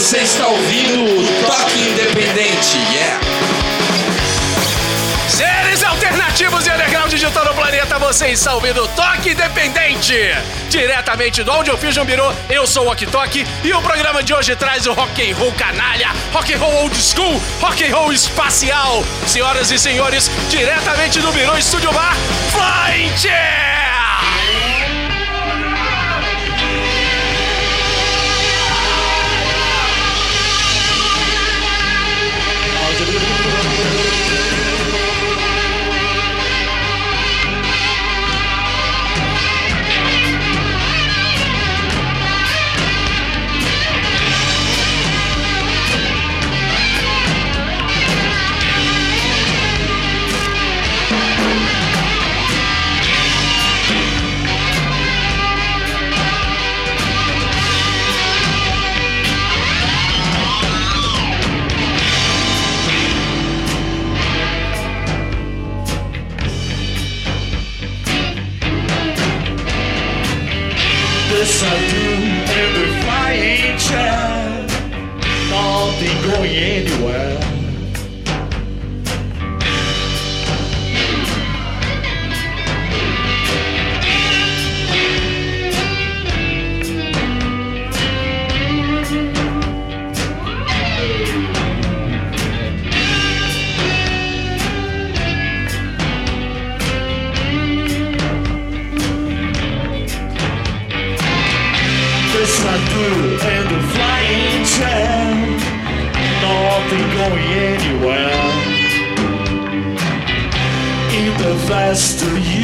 Você está ouvindo o Toque Independente, yeah! Seres alternativos e underground de todo o planeta, você está ouvindo Toque Independente! Diretamente do Audio Fusion Biro, eu sou o Ok e o programa de hoje traz o rock and roll canalha, rock and roll old school, rock and roll espacial. Senhoras e senhores, diretamente do Biro Estúdio Bar, Flight! Yes,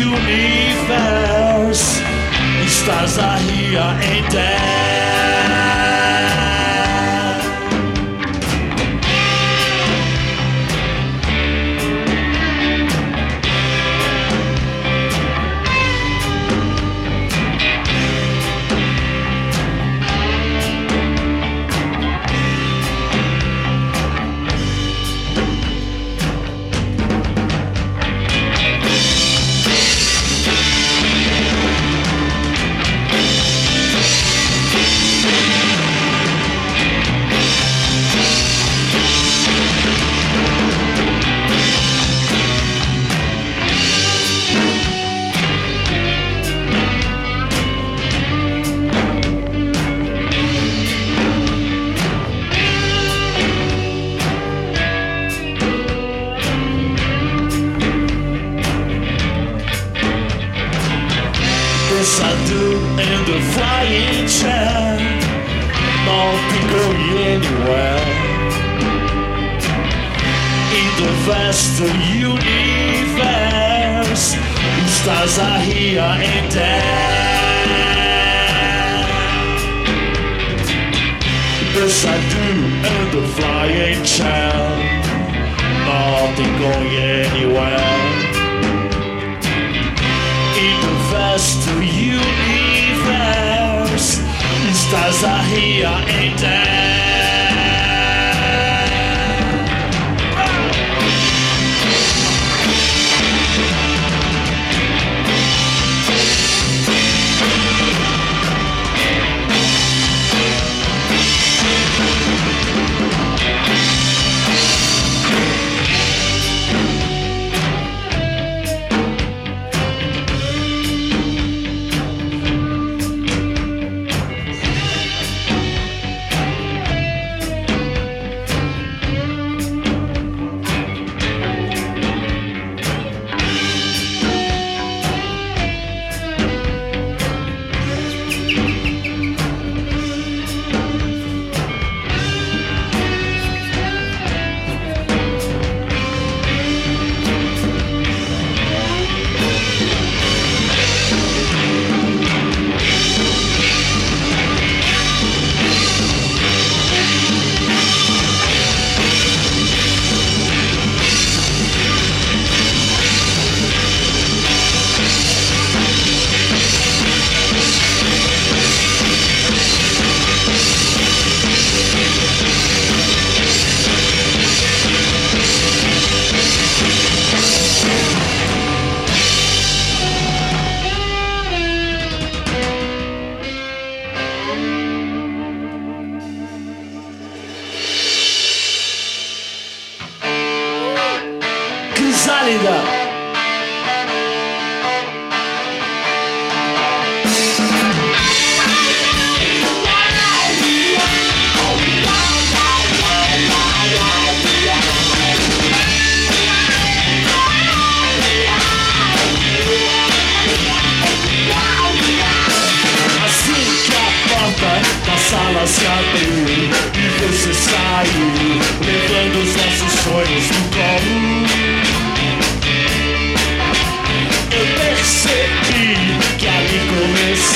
vast universe, stars are here and The flying child, nothing going anywhere in the vast universe. Stars are here and there.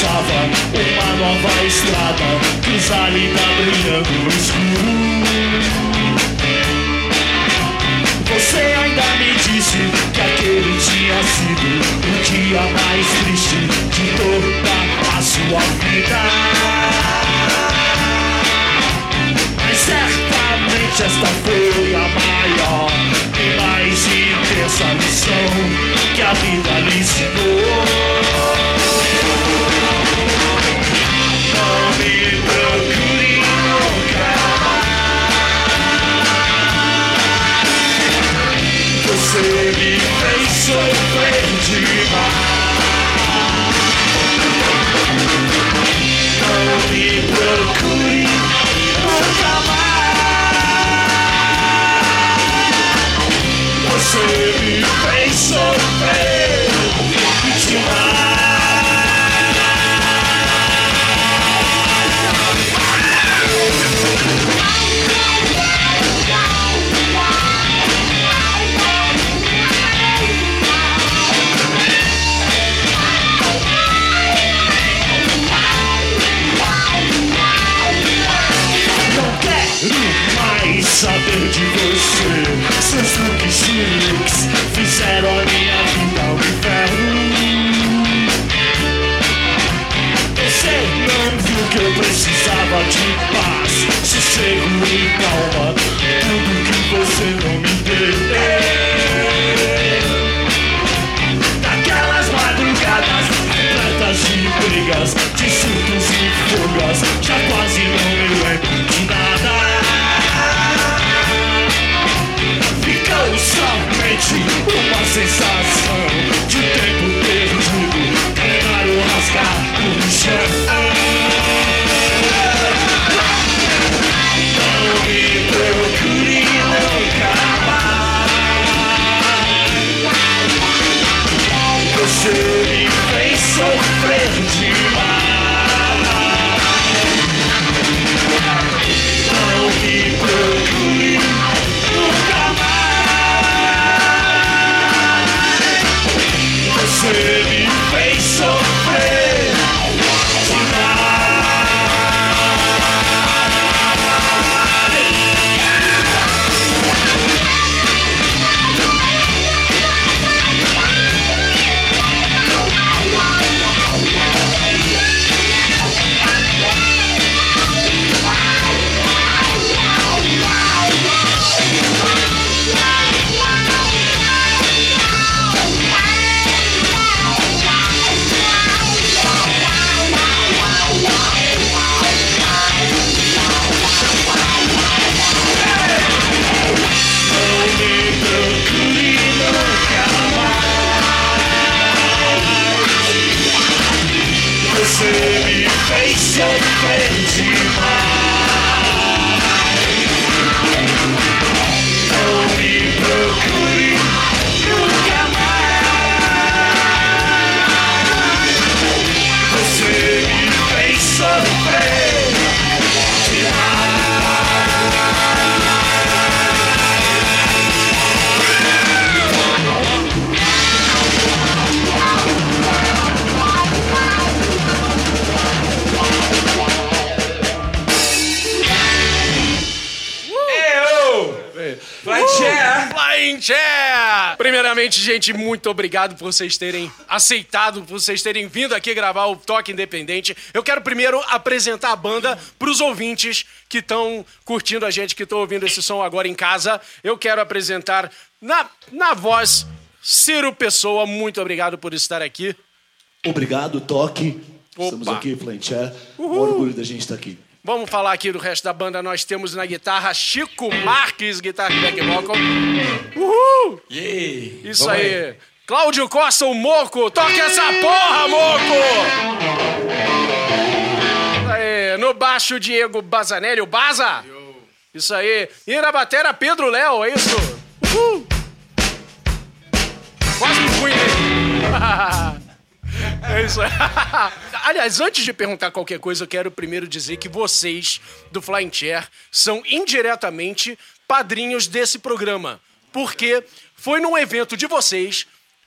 Começava uma nova estrada, cruzada brilhando no escuro. Você ainda me disse que aquele tinha sido o dia mais triste de toda a sua vida. Mas certamente esta foi a maior e mais intensa lição que a vida lhe ensinou. Mais. Saber de você. Seus truques chiques fizeram a minha vida um inferno. Você não viu que eu precisava de paz, sossego e calma. Tudo que você não me deu. Naquelas madrugadas repletas de brigas, de surtos e fugas, já quase não me lembro somente uma sensação de tempo Primeiramente, gente, muito obrigado por vocês terem aceitado, por vocês terem vindo aqui gravar o Toque Independente. Eu quero primeiro apresentar a banda pros ouvintes que estão curtindo a gente, que estão ouvindo esse som agora em casa. Eu quero apresentar na, na voz Ciro Pessoa. Muito obrigado por estar aqui. Obrigado, Toque. Opa. Estamos aqui, Flancher. Um orgulho da gente estar aqui. Vamos falar aqui do resto da banda. Nós temos na guitarra Chico Marques, guitarra e back vocal. Uhul! Yeah. Isso Vamos aí. Cláudio Costa, o Moco. Toca essa porra, Moco! Aí. No baixo, Diego Bazanelli, o Baza. Isso aí. E na batera, Pedro Léo, é isso? Uhul! Quase fui nele. É isso aí. Aliás, antes de perguntar qualquer coisa, eu quero primeiro dizer que vocês, do Flying Chair, são indiretamente padrinhos desse programa. Porque foi num evento de vocês,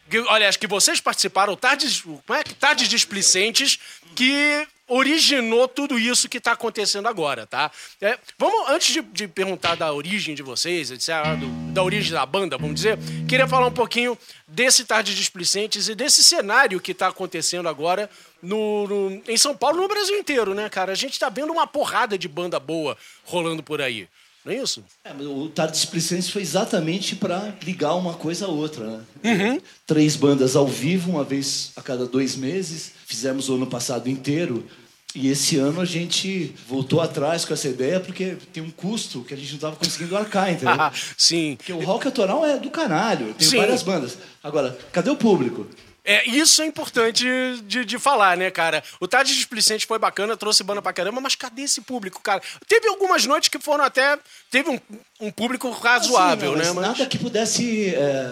que, aliás, que vocês participaram, Tardes, como é? Tardes Displicentes, que originou tudo isso que está acontecendo agora, tá? É, vamos, antes de, de perguntar da origem de vocês, etc., do- da origem da banda, vamos dizer, queria falar um pouquinho desse Tardes Displicentes e desse cenário que está acontecendo agora no, no- em São Paulo, no Brasil inteiro, né, cara? A gente tá vendo uma porrada de banda boa rolando por aí. Não é isso? É, o Tarde Displicentes foi exatamente para ligar uma coisa a outra. Né? Uhum. Três bandas ao vivo, uma vez a cada dois meses. Fizemos o ano passado inteiro. E esse ano a gente voltou atrás com essa ideia porque tem um custo que a gente não estava conseguindo arcar, entendeu? Sim. Porque o rock autoral é do caralho. Tem Sim. várias bandas. Agora, cadê o público? É, isso é importante de, de falar, né, cara? O Tarde Displicente foi bacana, trouxe banda pra caramba, mas cadê esse público, cara? Teve algumas noites que foram até. Teve um, um público razoável, Assim, né? não, mas Nada que pudesse é,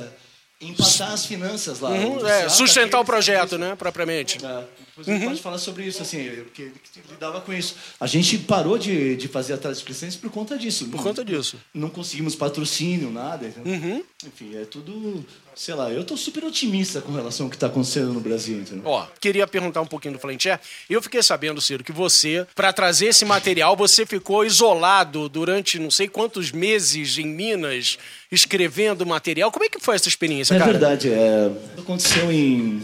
empatar as finanças lá. Uhum, é, Seara sustentar o projeto, né, propriamente. É, depois gente pode falar sobre isso, assim, porque ele lidava com isso. A gente parou de, de fazer atrás de licenças por conta disso. Por conta disso. Não conseguimos patrocínio, nada. entendeu? Uhum. Enfim, é tudo. Sei lá, eu tô super otimista com relação ao que está acontecendo no Brasil, entendeu? Ó, queria perguntar um pouquinho do Flancher. Eu fiquei sabendo, Ciro, que você, pra trazer esse material, você ficou isolado durante não sei quantos meses em Minas, escrevendo material. Como é que foi essa experiência, É cara? verdade, é, aconteceu em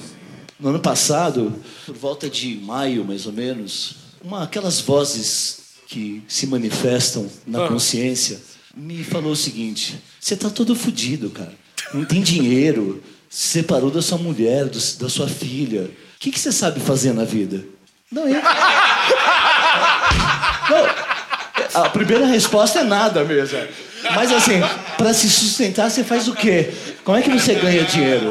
no ano passado, por volta de maio, mais ou menos, uma aquelas vozes que se manifestam na Ah. consciência me falou o seguinte: você tá todo fudido, cara. Não tem dinheiro, se separou da sua mulher, do- da sua filha. O que, que você sabe fazer na vida? Não, eu. Não, a primeira resposta é nada mesmo. Mas assim, para se sustentar, você faz o quê? Como é que você ganha dinheiro?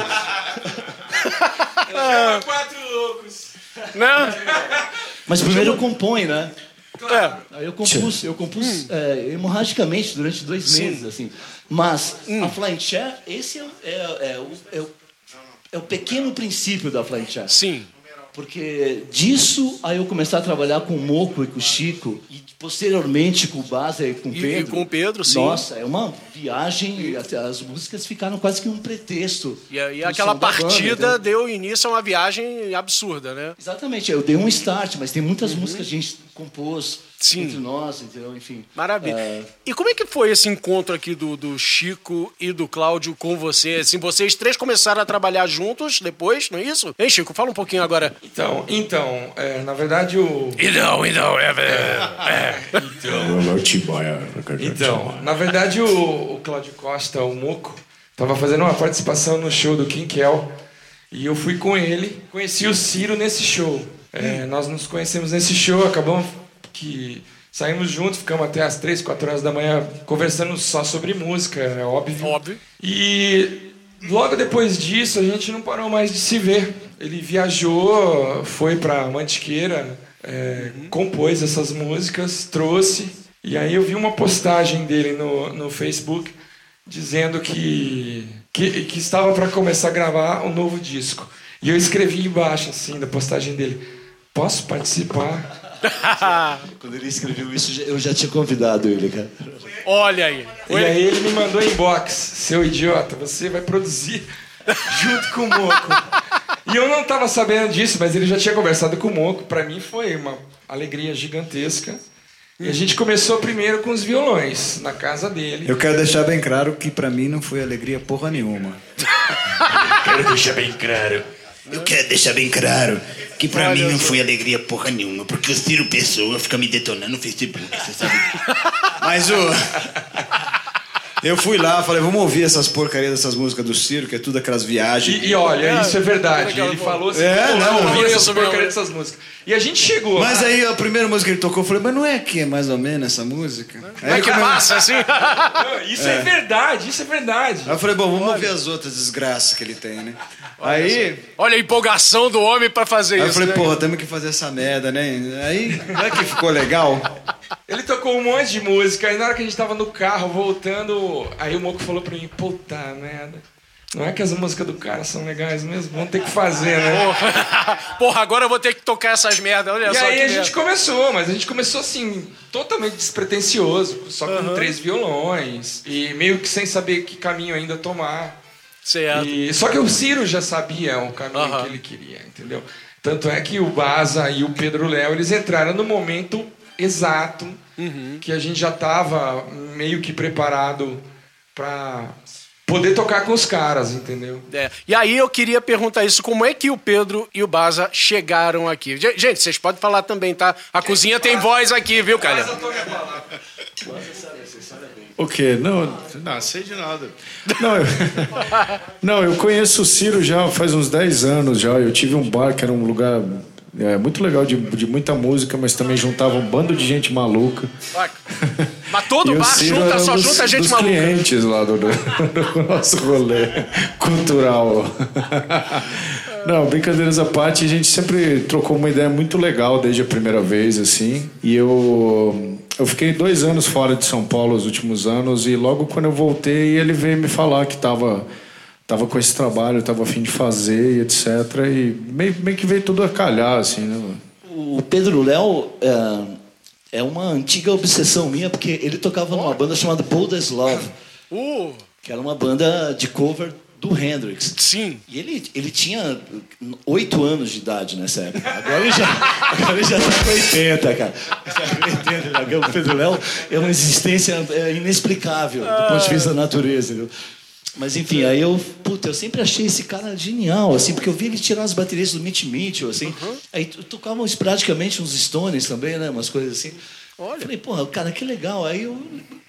Quatro loucos. Né? Mas primeiro compõe, né? É. Aí eu compus, eu compus é, hemorragicamente durante dois meses, assim. Mas a Flying Chair, esse é, o- é- é o, é o- é o pequeno princípio da Flying Chair. Sim. Porque disso, aí eu comecei a trabalhar com o Moco e com o Chico, e posteriormente com o Baza e com o E- e Pedro. com o Pedro, sim. Nossa, é uma viagem, e as músicas ficaram quase que um pretexto. E, e aquela banda, partida entendeu? deu início a uma viagem absurda, né? Exatamente, eu dei um start, mas tem muitas músicas que a gente compôs Uhum. Sim. entre nós, entendeu? Enfim. Maravilha. É, E como é que foi esse encontro aqui do, do Chico e do Cláudio com você? Assim, vocês três começaram a trabalhar juntos depois, não é isso? Hein, Chico? Fala um pouquinho agora. Então, então é, na verdade o. Então, então, é... Então, na verdade o, o Cláudio Costa, o Moco, tava fazendo uma participação no show do Kim Kel. E eu fui com ele, conheci o Ciro nesse show. É, nós nos conhecemos nesse show, acabamos que saímos juntos, ficamos até as 3, 4 horas da manhã conversando só sobre música, é óbvio. Óbvio. E logo depois disso a gente não parou mais de se ver. Ele viajou, foi pra Mantiqueira, é, compôs essas músicas, trouxe. E aí eu vi uma postagem dele no, no Facebook dizendo que, que, que estava para começar a gravar um novo disco. E eu escrevi embaixo, assim, da postagem dele: Posso participar? Quando ele escreveu isso, eu já tinha convidado ele, cara. Olha aí. E aí ele me mandou inbox, seu idiota, você vai produzir junto com o Moco. E eu não estava sabendo disso, mas ele já tinha conversado com o Moco. Para mim foi uma alegria gigantesca. E a gente começou primeiro com os violões, na casa dele. Eu quero deixar bem claro que pra mim não foi alegria porra nenhuma. Quero deixar bem claro. Eu quero deixar bem claro que pra mim não foi alegria porra nenhuma, porque o Ciro Pessoa fica me detonando no Facebook, você sabe? Mas o. Eu fui lá, falei, vamos ouvir essas porcarias dessas músicas do Ciro, que é tudo aquelas viagens. E, e olha, É, isso é verdade. legal, Ele falou assim, É, "Pô, não, eu ouvi isso essas porcarias dessas músicas. E a gente chegou. Mas lá. aí a primeira música que ele tocou, eu falei, mas não é que é mais ou menos essa música? Como é Aí, que come- passa, assim? Não, Isso é. verdade, isso é verdade. aí eu falei, bom, vamos ouvir as outras desgraças que ele tem, né? Aí, Olha a empolgação do homem pra fazer aí eu isso, falei, né? porra, temos que fazer essa merda, né? Aí, não é que ficou legal? Ele tocou um monte de música, aí na hora que a gente tava no carro voltando, aí o Moco falou pra mim, puta merda. Não é que as músicas do cara são legais mesmo? Vamos ter que fazer, né? Porra, Porra, agora eu vou ter que tocar essas merdas. Olha E só aí que a gente merda. começou, mas a gente começou assim, totalmente despretensioso, só com três violões, e meio que sem saber que caminho ainda tomar. Certo. E, só que o Ciro já sabia o caminho Aham. que ele queria, entendeu? Tanto é que o Baza e o Pedro Léo, eles entraram no momento exato Uhum. que a gente já estava meio que preparado para poder tocar com os caras, entendeu? É. E aí eu queria perguntar isso, como é que o Pedro e o Baza chegaram aqui? Ge- Gente, vocês podem falar também, tá? A cozinha tem voz aqui, viu, cara? O quê? Não, não sei de nada. Não eu, não, eu conheço o Ciro já faz uns 10 anos já. Eu tive um bar que era um lugar é, muito legal de, de muita música, mas também juntava um bando de gente maluca. Mas todo bar junta, só dos- junta gente dos maluca. clientes lá do, do, do nosso rolê cultural. Não, brincadeiras à parte, a gente sempre trocou uma ideia muito legal desde a primeira vez, assim. E eu, eu fiquei dois anos fora de São Paulo os últimos anos, e logo quando eu voltei, ele veio me falar que tava, tava com esse trabalho, tava a fim de fazer e etc. E meio, meio que veio tudo a calhar, assim, né? O Pedro Léo é, é uma antiga obsessão minha, porque ele tocava numa banda chamada Boulder's Love, Uh, que era uma banda de cover do Hendrix. sim. E ele, ele tinha oito anos de idade nessa época. Agora ele já, agora ele já tá com 80, cara. Já tá com 80, já. O Pedro Léo é uma existência é, inexplicável do ponto de vista da natureza. Entendeu? Mas enfim, aí eu, puta, eu sempre achei esse cara genial, assim, porque eu vi ele tirar as baterias do Mitch Mitchell, assim. Aí to- tocavam esporadicamente uns Stones também, né? Umas coisas assim. Olha. Falei, porra, cara, que legal. Aí o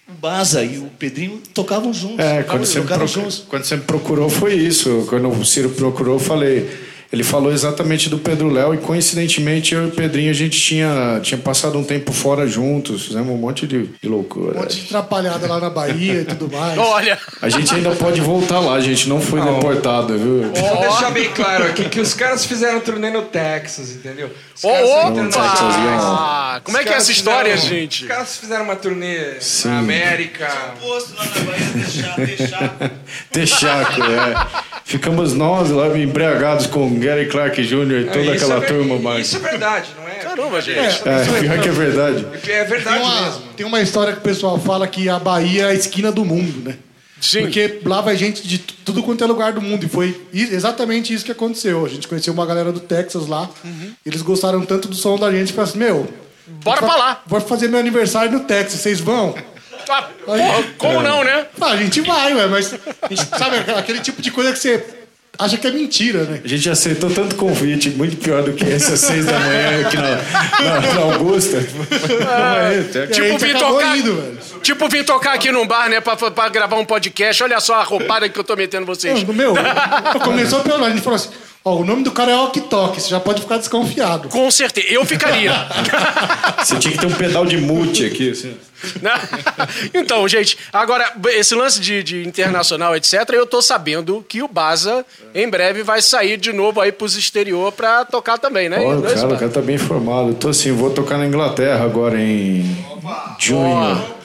o Baza e o Pedrinho tocavam juntos. É, quando você, me tocaram procu- juntos. quando você me procurou foi isso. Quando o Ciro procurou, eu falei. Ele falou exatamente do Pedro Léo e coincidentemente eu e o Pedrinho a gente tinha, tinha passado um tempo fora juntos, fizemos um monte de, de loucura. Um monte de atrapalhada lá na Bahia e tudo mais. Olha, A gente ainda pode voltar lá, a gente não foi deportado, viu? Vou deixar bem claro aqui que os caras fizeram turnê no Texas, entendeu? Os são opa! Ah, como é que é essa história, fizeram- gente? Os caras fizeram uma turnê Sim. na América. Posto lá na Bahia, deixar, deixar. Texaco, é. Ficamos nós lá embriagados com Gary Clark Jr. e toda Isso aquela é turma, mas. Isso é verdade, não é? Caramba, gente. É, pior que é verdade. É verdade Tem uma, mesmo. tem uma história que o pessoal fala que a Bahia é a esquina do mundo, né? Sim. Porque lá vai gente de tudo quanto é lugar do mundo. E foi exatamente isso que aconteceu. A gente conheceu uma galera do Texas lá. Eles gostaram tanto do som da gente que falaram assim: Meu, Bora pra lá. vou fazer meu aniversário no Texas, vocês vão? Ah, porra, como não, né? Ah, a gente vai, ué, mas a gente, sabe aquele tipo de coisa que você acha que é mentira, né? A gente aceitou tanto convite, muito pior do que esse às seis da manhã aqui na, na, na Augusta. Aí, até- E a Tipo, vim tocar. indo, velho. Tipo, vim tocar aqui num bar, né, pra, pra gravar um podcast. Olha só a roupada que eu tô metendo vocês. Não, meu, começou pelo a gente falou assim: ó, o nome do cara é Ok Tok, você já pode ficar desconfiado. Com certeza. Eu ficaria. Você tinha que ter um pedal de mute aqui. Assim. Né? então, gente, agora, esse lance de, de internacional, etc., eu tô sabendo que o Baza, em breve, vai sair de novo aí pros exterior pra tocar também, né? Olha, o é cara, o cara tá bem informado. Eu tô assim, vou tocar na Inglaterra agora em junho.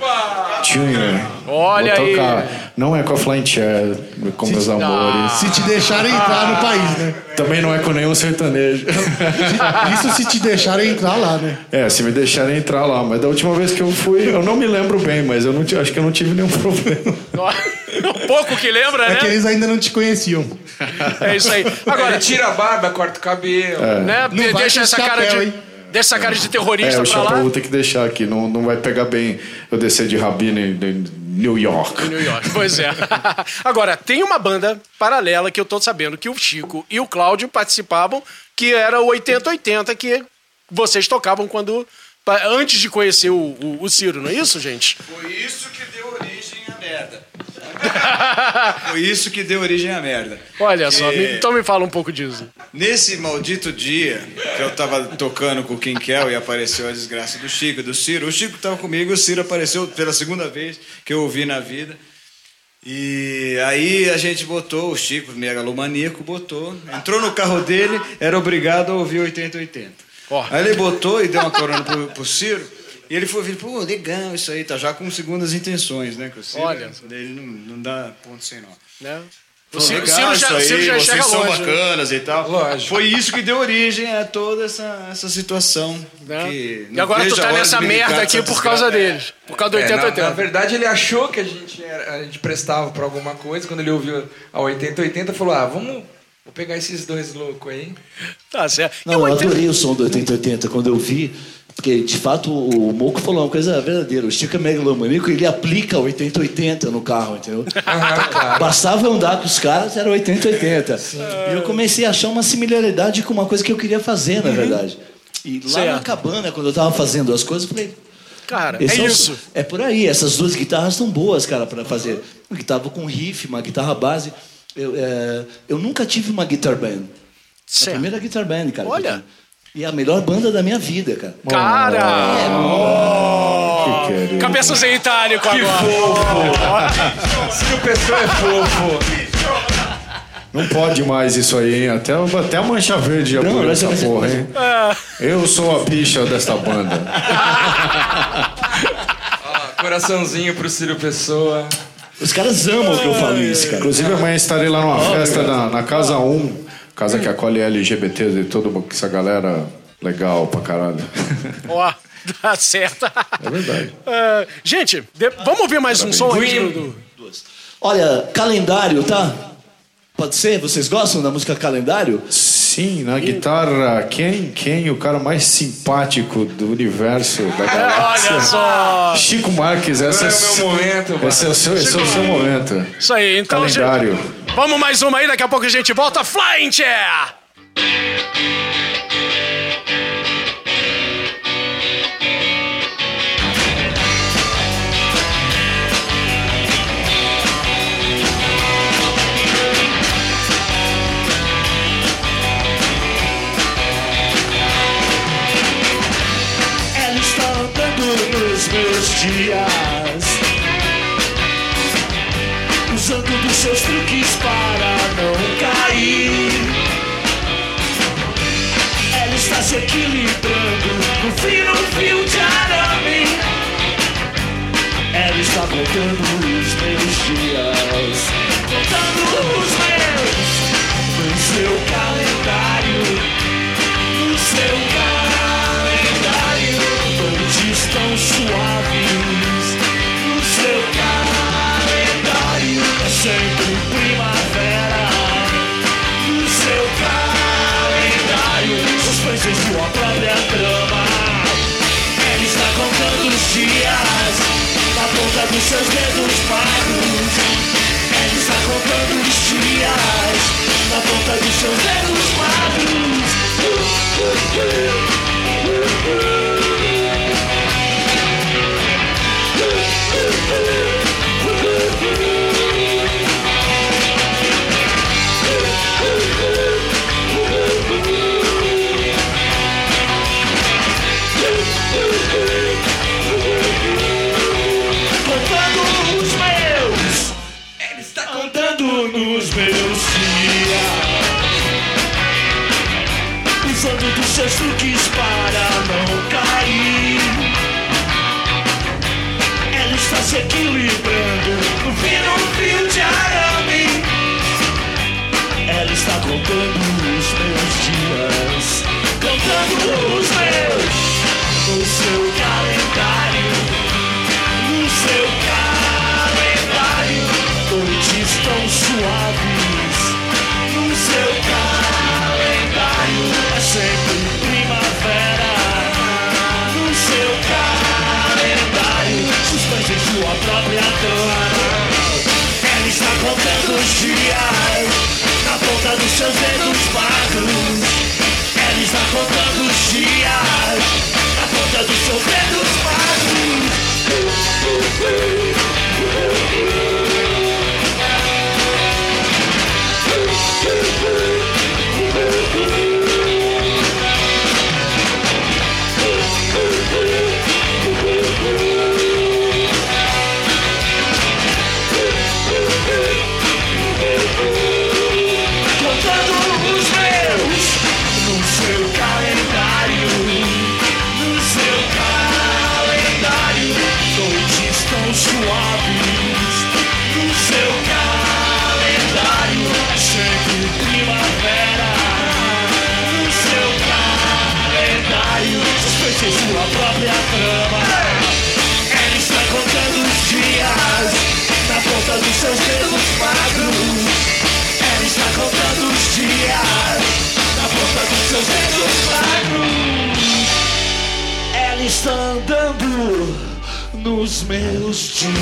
Junho. Olha vou aí. tocar. Não é com a Flying Chair, com meus amores. Se te deixarem entrar no país, né? Também não é com nenhum sertanejo. Isso se te deixarem entrar lá, né? É, se me deixarem entrar lá. Mas da última vez que eu fui, eu não me lembro bem, mas eu não, acho que eu não tive nenhum problema. Um pouco que lembra, É que né? eles ainda não te conheciam. É isso aí. Agora, tira a barba, corta o cabelo. né? Não vai Deixa essa chapéu, cara de. hein? Deixa essa cara de É, terrorista o pra chapéu lá. eu vou ter que deixar aqui. Não, não vai pegar bem eu descer de rabino em New York. New York, pois é. Agora, tem uma banda paralela que eu tô sabendo que o Chico e o Cláudio participavam, que era o 8080, que vocês tocavam quando. Antes de conhecer o, o, o Ciro, não é isso, gente? Foi isso que deu. Foi isso que deu origem à merda. Olha só, É. me- então me fala um pouco disso. Nesse maldito dia que eu tava tocando com o Quinquel e apareceu a desgraça do Chico e do Ciro, o Chico tava comigo, o Ciro apareceu pela segunda vez que eu ouvi na vida. E aí a gente botou, o Chico, megalomaníaco, botou, entrou no carro dele, era obrigado a ouvir 8080. Ó. Aí ele botou e deu uma corona pro, pro Ciro, e ele foi pô, legal isso aí, tá já com segundas intenções, né? Ciro, Olha. ele não, não dá ponto sem nó. Né? O Ciro, legal Ciro já, isso aí, Ciro já vocês são longe. né? bacanas e tal. Lógico. Foi isso que deu origem a toda essa, essa situação. Né? que E agora tu tá nessa merda aqui por causa deles. Por causa do É, 80 na, na 80. verdade, ele achou que a gente, era- a gente prestava pra alguma coisa. Quando ele ouviu a 8080, falou: Ah, vamos vou pegar esses dois loucos aí. Tá certo. Não, eu 80 adorei o som do 8080 quando eu vi. Porque, de fato, o Moco falou uma coisa verdadeira. O Chico é megalomaníaco ele aplica 8080 no carro, entendeu? Ah, claro. Bastava andar com os caras, era 8080. E eu comecei a achar uma similaridade com uma coisa que eu queria fazer, na verdade. E lá na Certo. cabana, quando eu tava fazendo as coisas, eu falei, Cara, é o- isso. É por aí, essas duas guitarras são boas, cara, para fazer. Uma guitarra com riff, uma guitarra base. Eu, é, eu nunca tive uma guitar band. A Certo. primeira guitar band, cara. Olha. E é a melhor banda da minha vida, cara. Cara! Que querido. Cabeças em itálico Que agora. fofo! Ciro Pessoa é fofo. Não pode mais isso aí, hein? Até, até a mancha verde já Não, por mas essa porra, hein? Eu sou a bicha desta banda. Ah, coraçãozinho pro Ciro Pessoa. Os caras amam que eu falo isso, cara. Inclusive, amanhã estarei lá numa festa na, na Casa 1, casa que acolhe LGBT e toda essa galera legal pra caralho. Ó, tá certo. É verdade. Ah, gente, de- vamos ouvir mais um som aí do, do- Olha, calendário, tá? Pode ser? Vocês gostam da música calendário? Sim, na guitarra, quem, quem o cara mais simpático do universo da galáxia? Olha só! Chico Marques, essa Agora é o meu momento, Esse é o seu, esse é o seu momento. Isso aí, então, gente. Calendário. Vamos mais uma aí, daqui a pouco a gente volta. Flying Chair! Dias Usando dos seus truques para não cair. Ela está se equilibrando no fino fio de arame. Ela está contando os meus dias. Contando os meus No seu calendário no seu tão suaves. No seu calendário É sempre primavera. No seu calendário Suspensas sua própria trama. Ela está contando os dias Na ponta dos seus dedos magros Usando seus dedos barros. Ela está contando os dias na ponta dos seus dedos. os meus dias.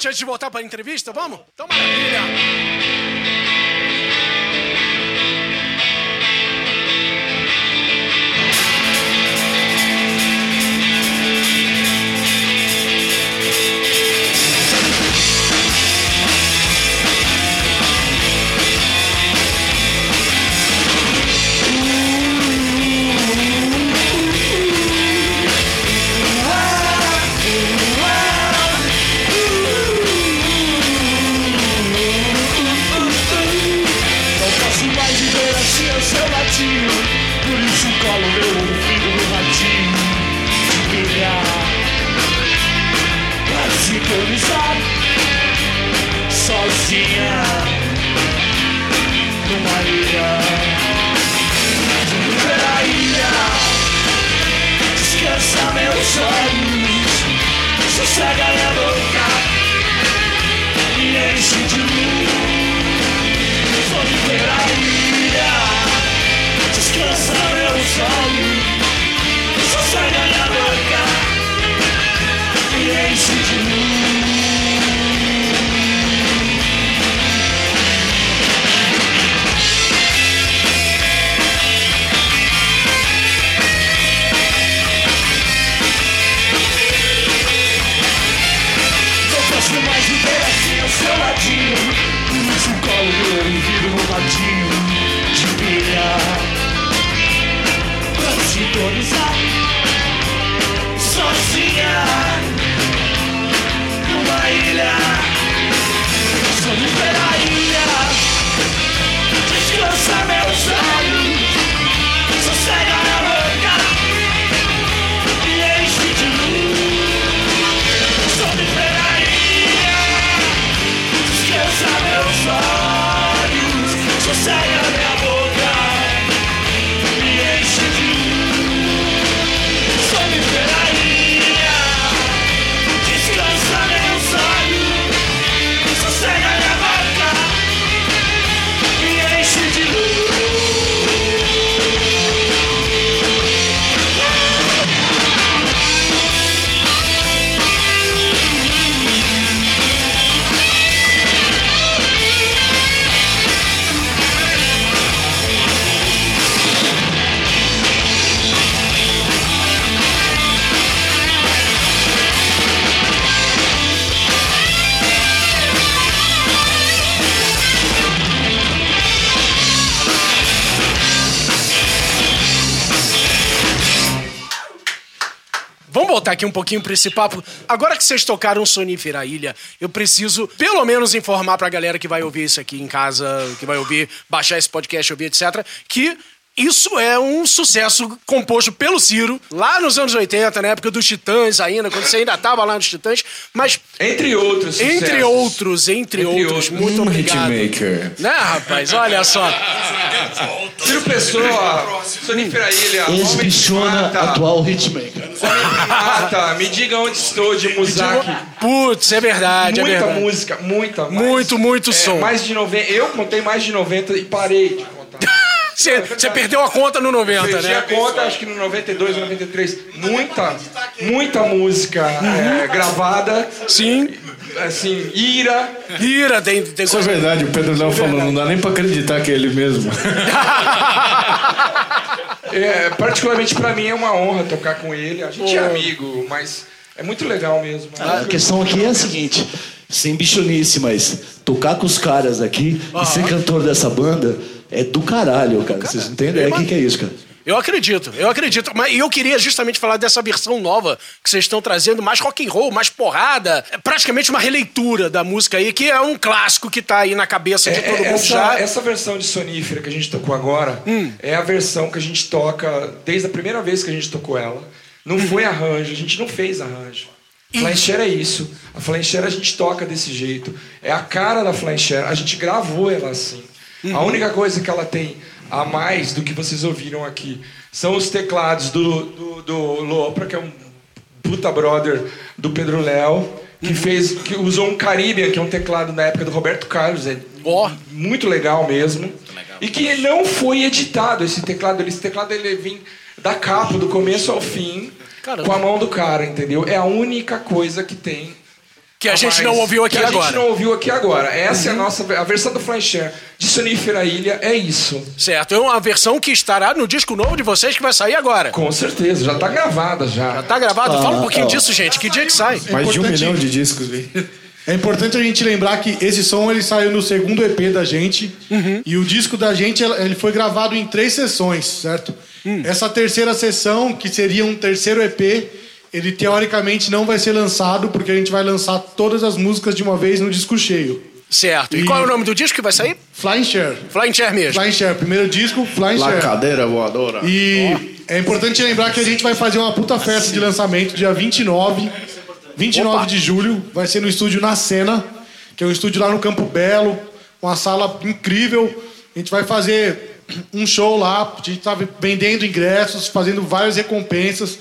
gente, antes de voltar para a entrevista, vamos? Então, maravilha! Voltar aqui um pouquinho pra esse papo. Agora que vocês tocaram Sonífera Ilha, eu preciso pelo menos informar pra galera que vai ouvir isso aqui em casa, que vai ouvir, baixar esse podcast, ouvir, etc., que isso é um sucesso composto pelo Ciro, lá nos anos 80, na época dos Titãs ainda, quando você ainda tava lá nos Titãs, mas... Entre outros Entre sucessos. outros, entre, Entre outros. outros. Muito Um obrigado. hitmaker. Né, rapaz? Olha só. Ciro Pessoa, Sonífera Ilha, Ex-bichona, atual hitmaker. Mata, Me Diga Onde Estou, de Muzaki. Putz, é verdade, é Muita música, muita. mais. Muito, muito É, som. Mais de 90. Eu contei mais de 90 e parei contar. Você você perdeu a conta no 90, Perdi a né? conta, acho que no 92, 93. Muita, muita música é, gravada. Sim. Assim, ira. Ira, tem, tem Isso é coisa. verdade, o Pedro Léo falou, não dá nem pra acreditar que é ele mesmo. É, particularmente pra mim é uma honra tocar com ele. A gente é amigo, mas é muito legal mesmo. A questão aqui é a seguinte, sem bichonice, mas tocar com os caras aqui e ser cantor dessa banda é do caralho, cara. Vocês não têm ideia o que, que é isso, cara. Eu acredito, eu acredito. Mas eu queria justamente falar dessa versão nova que vocês estão trazendo, mais rock and roll, mais porrada. É praticamente uma releitura da música aí, que é um clássico que tá aí na cabeça de É, todo mundo essa, já. essa versão de sonífera que a gente tocou agora Hum. é a versão que a gente toca desde a primeira vez que a gente tocou ela. Não Uhum. foi arranjo, a gente não fez arranjo. Flancher é isso. A Flancher a gente toca desse jeito. É a cara da Flancher. A gente gravou ela assim. Uhum. A única coisa que ela tem a mais do que vocês ouviram aqui são os teclados do, do, do Lopra, que é um puta brother do Pedro Léo, que fez, que usou um Caribbean, que é um teclado da época do Roberto Carlos, é Ó. muito legal mesmo, e que não foi editado esse teclado, esse teclado ele vem da capa do começo ao fim, Caramba. com a mão do cara, entendeu? É a única coisa que tem Que a gente mais, não ouviu aqui que a agora. Uhum. gente não ouviu aqui agora. Essa é a nossa a versão do Flancher de Sonífera Ilha é isso. Certo, é uma versão que estará no disco novo de vocês que vai sair agora. Com certeza, já tá gravada já. Tá gravado? Fala um pouquinho ó. disso, gente. Que dia que sai? Mais de um milhão de discos, velho. É importante a gente lembrar que esse som ele saiu no segundo EP da gente e o disco da gente ele foi gravado em três sessões, certo? Essa terceira sessão, que seria um terceiro EP, ele teoricamente não vai ser lançado porque a gente vai lançar todas as músicas de uma vez no disco cheio. Certo. E E- qual é o nome do disco que vai sair? Flying Share. Flying Chair mesmo. Flying Share, primeiro disco, Flying La Share. cadeira voadora. E é importante lembrar que a gente vai fazer uma puta festa de lançamento dia 29. 29 Opa. de julho. Vai ser no estúdio Na Cena, que é um estúdio lá no Campo Belo. Uma sala incrível. A gente vai fazer um show lá. A gente tá vendendo ingressos, fazendo várias recompensas.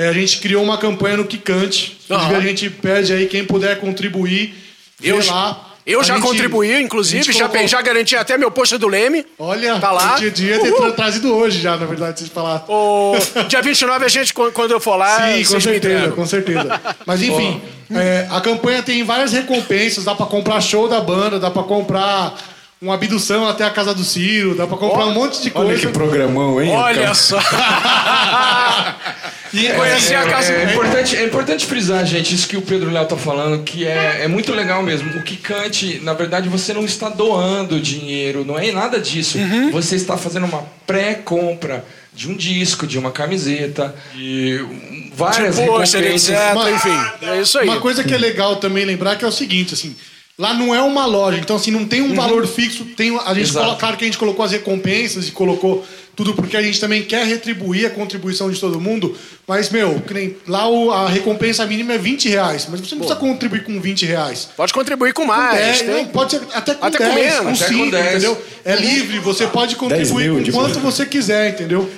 É, a gente criou uma campanha no Kikante. Aham. a gente pede aí quem puder contribuir. Eu, lá. eu A já gente- contribuí, inclusive, já, colocou- já garanti até meu posto do Leme. Olha, Tá lá. eu devia ter tra- trazido hoje já, na verdade, vocês falar. O dia 29 a gente, quando eu for lá, Sim, com certeza, com certeza. Mas enfim, é, a campanha tem várias recompensas, dá pra comprar show da banda, dá pra comprar uma abdução até a casa do Ciro, dá pra comprar um monte de coisa. Olha que programão, hein? Olha cara? só. E é, Conhecer a casa é, do- é importante, é importante frisar, gente, isso que o Pedro Léo tá falando, que é, é muito legal mesmo. O Kikante, na verdade, você não está doando dinheiro, não é nada disso. Uhum. Você está fazendo uma pré-compra de um disco, de uma camiseta, de várias pôster, recompensas. etc. Uma- Enfim, é isso aí. Uma coisa que é legal também lembrar que é o seguinte, assim, lá não é uma loja, então assim, não tem um valor fixo, tem a gente coloca, claro que a gente colocou as recompensas e colocou tudo porque a gente também quer retribuir a contribuição de todo mundo, mas meu, que nem, lá o- a recompensa mínima é 20 reais, mas você não precisa contribuir com 20 reais. Pode contribuir com Com mais. 10, tem- não, pode ser até com Até com 10, menos, com até com 5, 10. entendeu? É livre, você pode contribuir mil com de quanto você quiser, entendeu?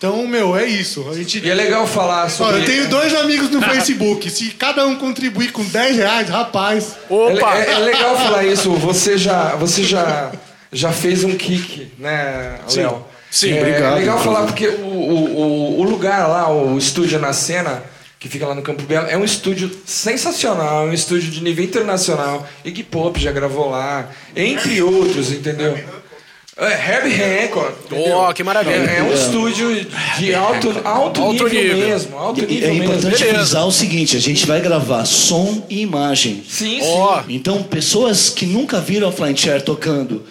Então, meu, é isso. A gente... E é legal falar Ó, sobre... eu tenho dois amigos no Facebook. Se cada um contribuir com 10 reais, rapaz. Opa! É, é- é legal falar isso. Você já, você já, já fez um kick, né, Léo? Sim, é, obrigado, É legal falar porque o, o, o, o lugar lá, o estúdio na cena, que fica lá no Campo Belo, é um estúdio sensacional, é um estúdio de nível internacional. Iggy Pop já gravou lá, entre outros, entendeu? É, Herbie Hancock. Oh, que maravilha. É, é um estúdio de alto, alto, Alto nível, nível. mesmo. Alto E nível é mesmo. importante Beleza. frisar o seguinte: a gente vai gravar som e imagem. Sim, sim. Ó, Então, pessoas que nunca viram a Flying Chair tocando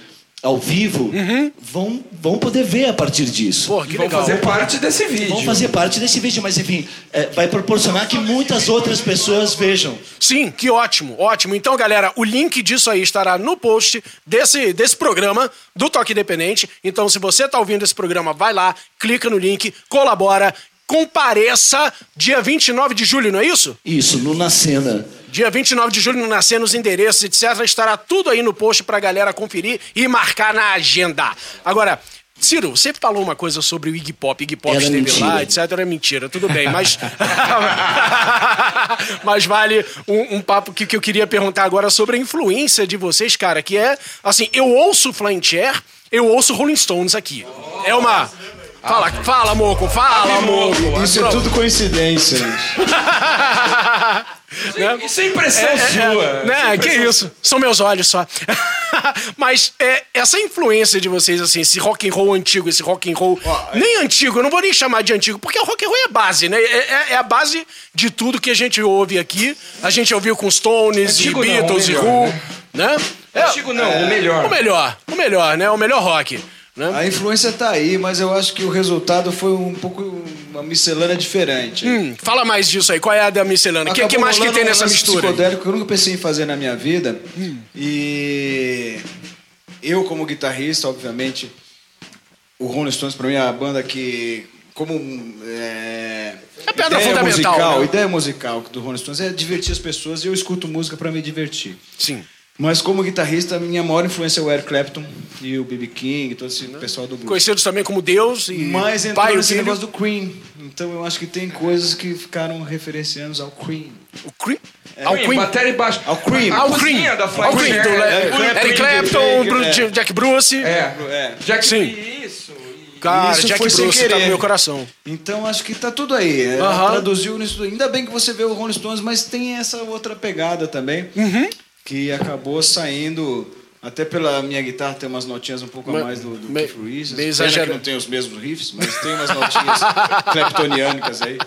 ao vivo vão, vão poder ver a partir disso. Pô, que Vão legal. fazer parte desse vídeo. Vão fazer parte desse vídeo, mas enfim, é, vai proporcionar que muitas outras pessoas vejam. Sim, que ótimo, ótimo. Então, galera, o link disso aí estará no post desse, desse programa do Toque Independente. Então, se você tá ouvindo esse programa, vai lá, clica no link, colabora, compareça dia 29 de julho, não é isso? Isso, no Na Cena. Dia 29 de julho, no Nascer, nos endereços, etc. Estará tudo aí no post pra galera conferir e marcar na agenda. Agora, Ciro, você falou uma coisa sobre o Iggy Pop. Iggy Pop Era esteve mentira. lá, etc. Era mentira, tudo bem, mas. mas vale um, um papo que, que eu queria perguntar agora sobre a influência de vocês, cara, que é. Assim, eu ouço Flying Chair, eu ouço Rolling Stones aqui. É uma. Fala, fala, Moco, fala, Moco. Isso é tudo coincidência. Né? Isso é impressão É, é, sua. né? Que isso? São meus olhos só. Mas é, essa influência de vocês, assim, esse rock and roll antigo, esse rock and roll nem antigo, eu não vou nem chamar de antigo, porque o rock and roll é a base, né? É, é- é a base de tudo que a gente ouve aqui. A gente ouviu com Stones Antigo e não, Beatles o e melhor, Who, né? né? É, Antigo não, o melhor. o melhor, o melhor, né? O melhor rock. Né? A influência tá aí, mas eu acho que o resultado foi um pouco uma miscelânea diferente. Hum, fala mais disso aí. Qual é a da miscelânea? O que, que mais que tem nessa mistura? psicodélico que eu nunca pensei em fazer na minha vida. Hum. E eu, como guitarrista, obviamente, o Rolling Stones para mim é a banda que, como é, É pedra ideia fundamental, musical, né? ideia musical do Rolling Stones é divertir as pessoas e eu escuto música para me divertir. Sim. Mas como guitarrista, minha maior influência é o Eric Clapton e o B.B. King, todo esse pessoal do blues. Conhecidos também como Deus e Mas entrou pai e filho. negócio do Cream. Então eu acho que tem coisas que ficaram referenciando ao Cream. O Cream? Ao Queen, Queen. bateria e baixo. Ao a Ao Cream. da Ao Cream, Chair. do Eric Clapton, Clapton, Jack- Bru- é. Jack Bruce. É. É. Jack Sim. Isso. Cara, Isso Jack foi sem Bruce tá no querer. meu coração. Então acho que tá tudo aí. É. Traduziu nisso. Ainda bem que você vê o Rolling Stones, mas tem essa outra pegada também. Uhum. Que acabou saindo. Até pela minha guitarra tem umas notinhas um pouco Me- a mais do, do me- Keith meio Pena exagera- que não tem os mesmos riffs, mas tem umas notinhas cleptonianas aí.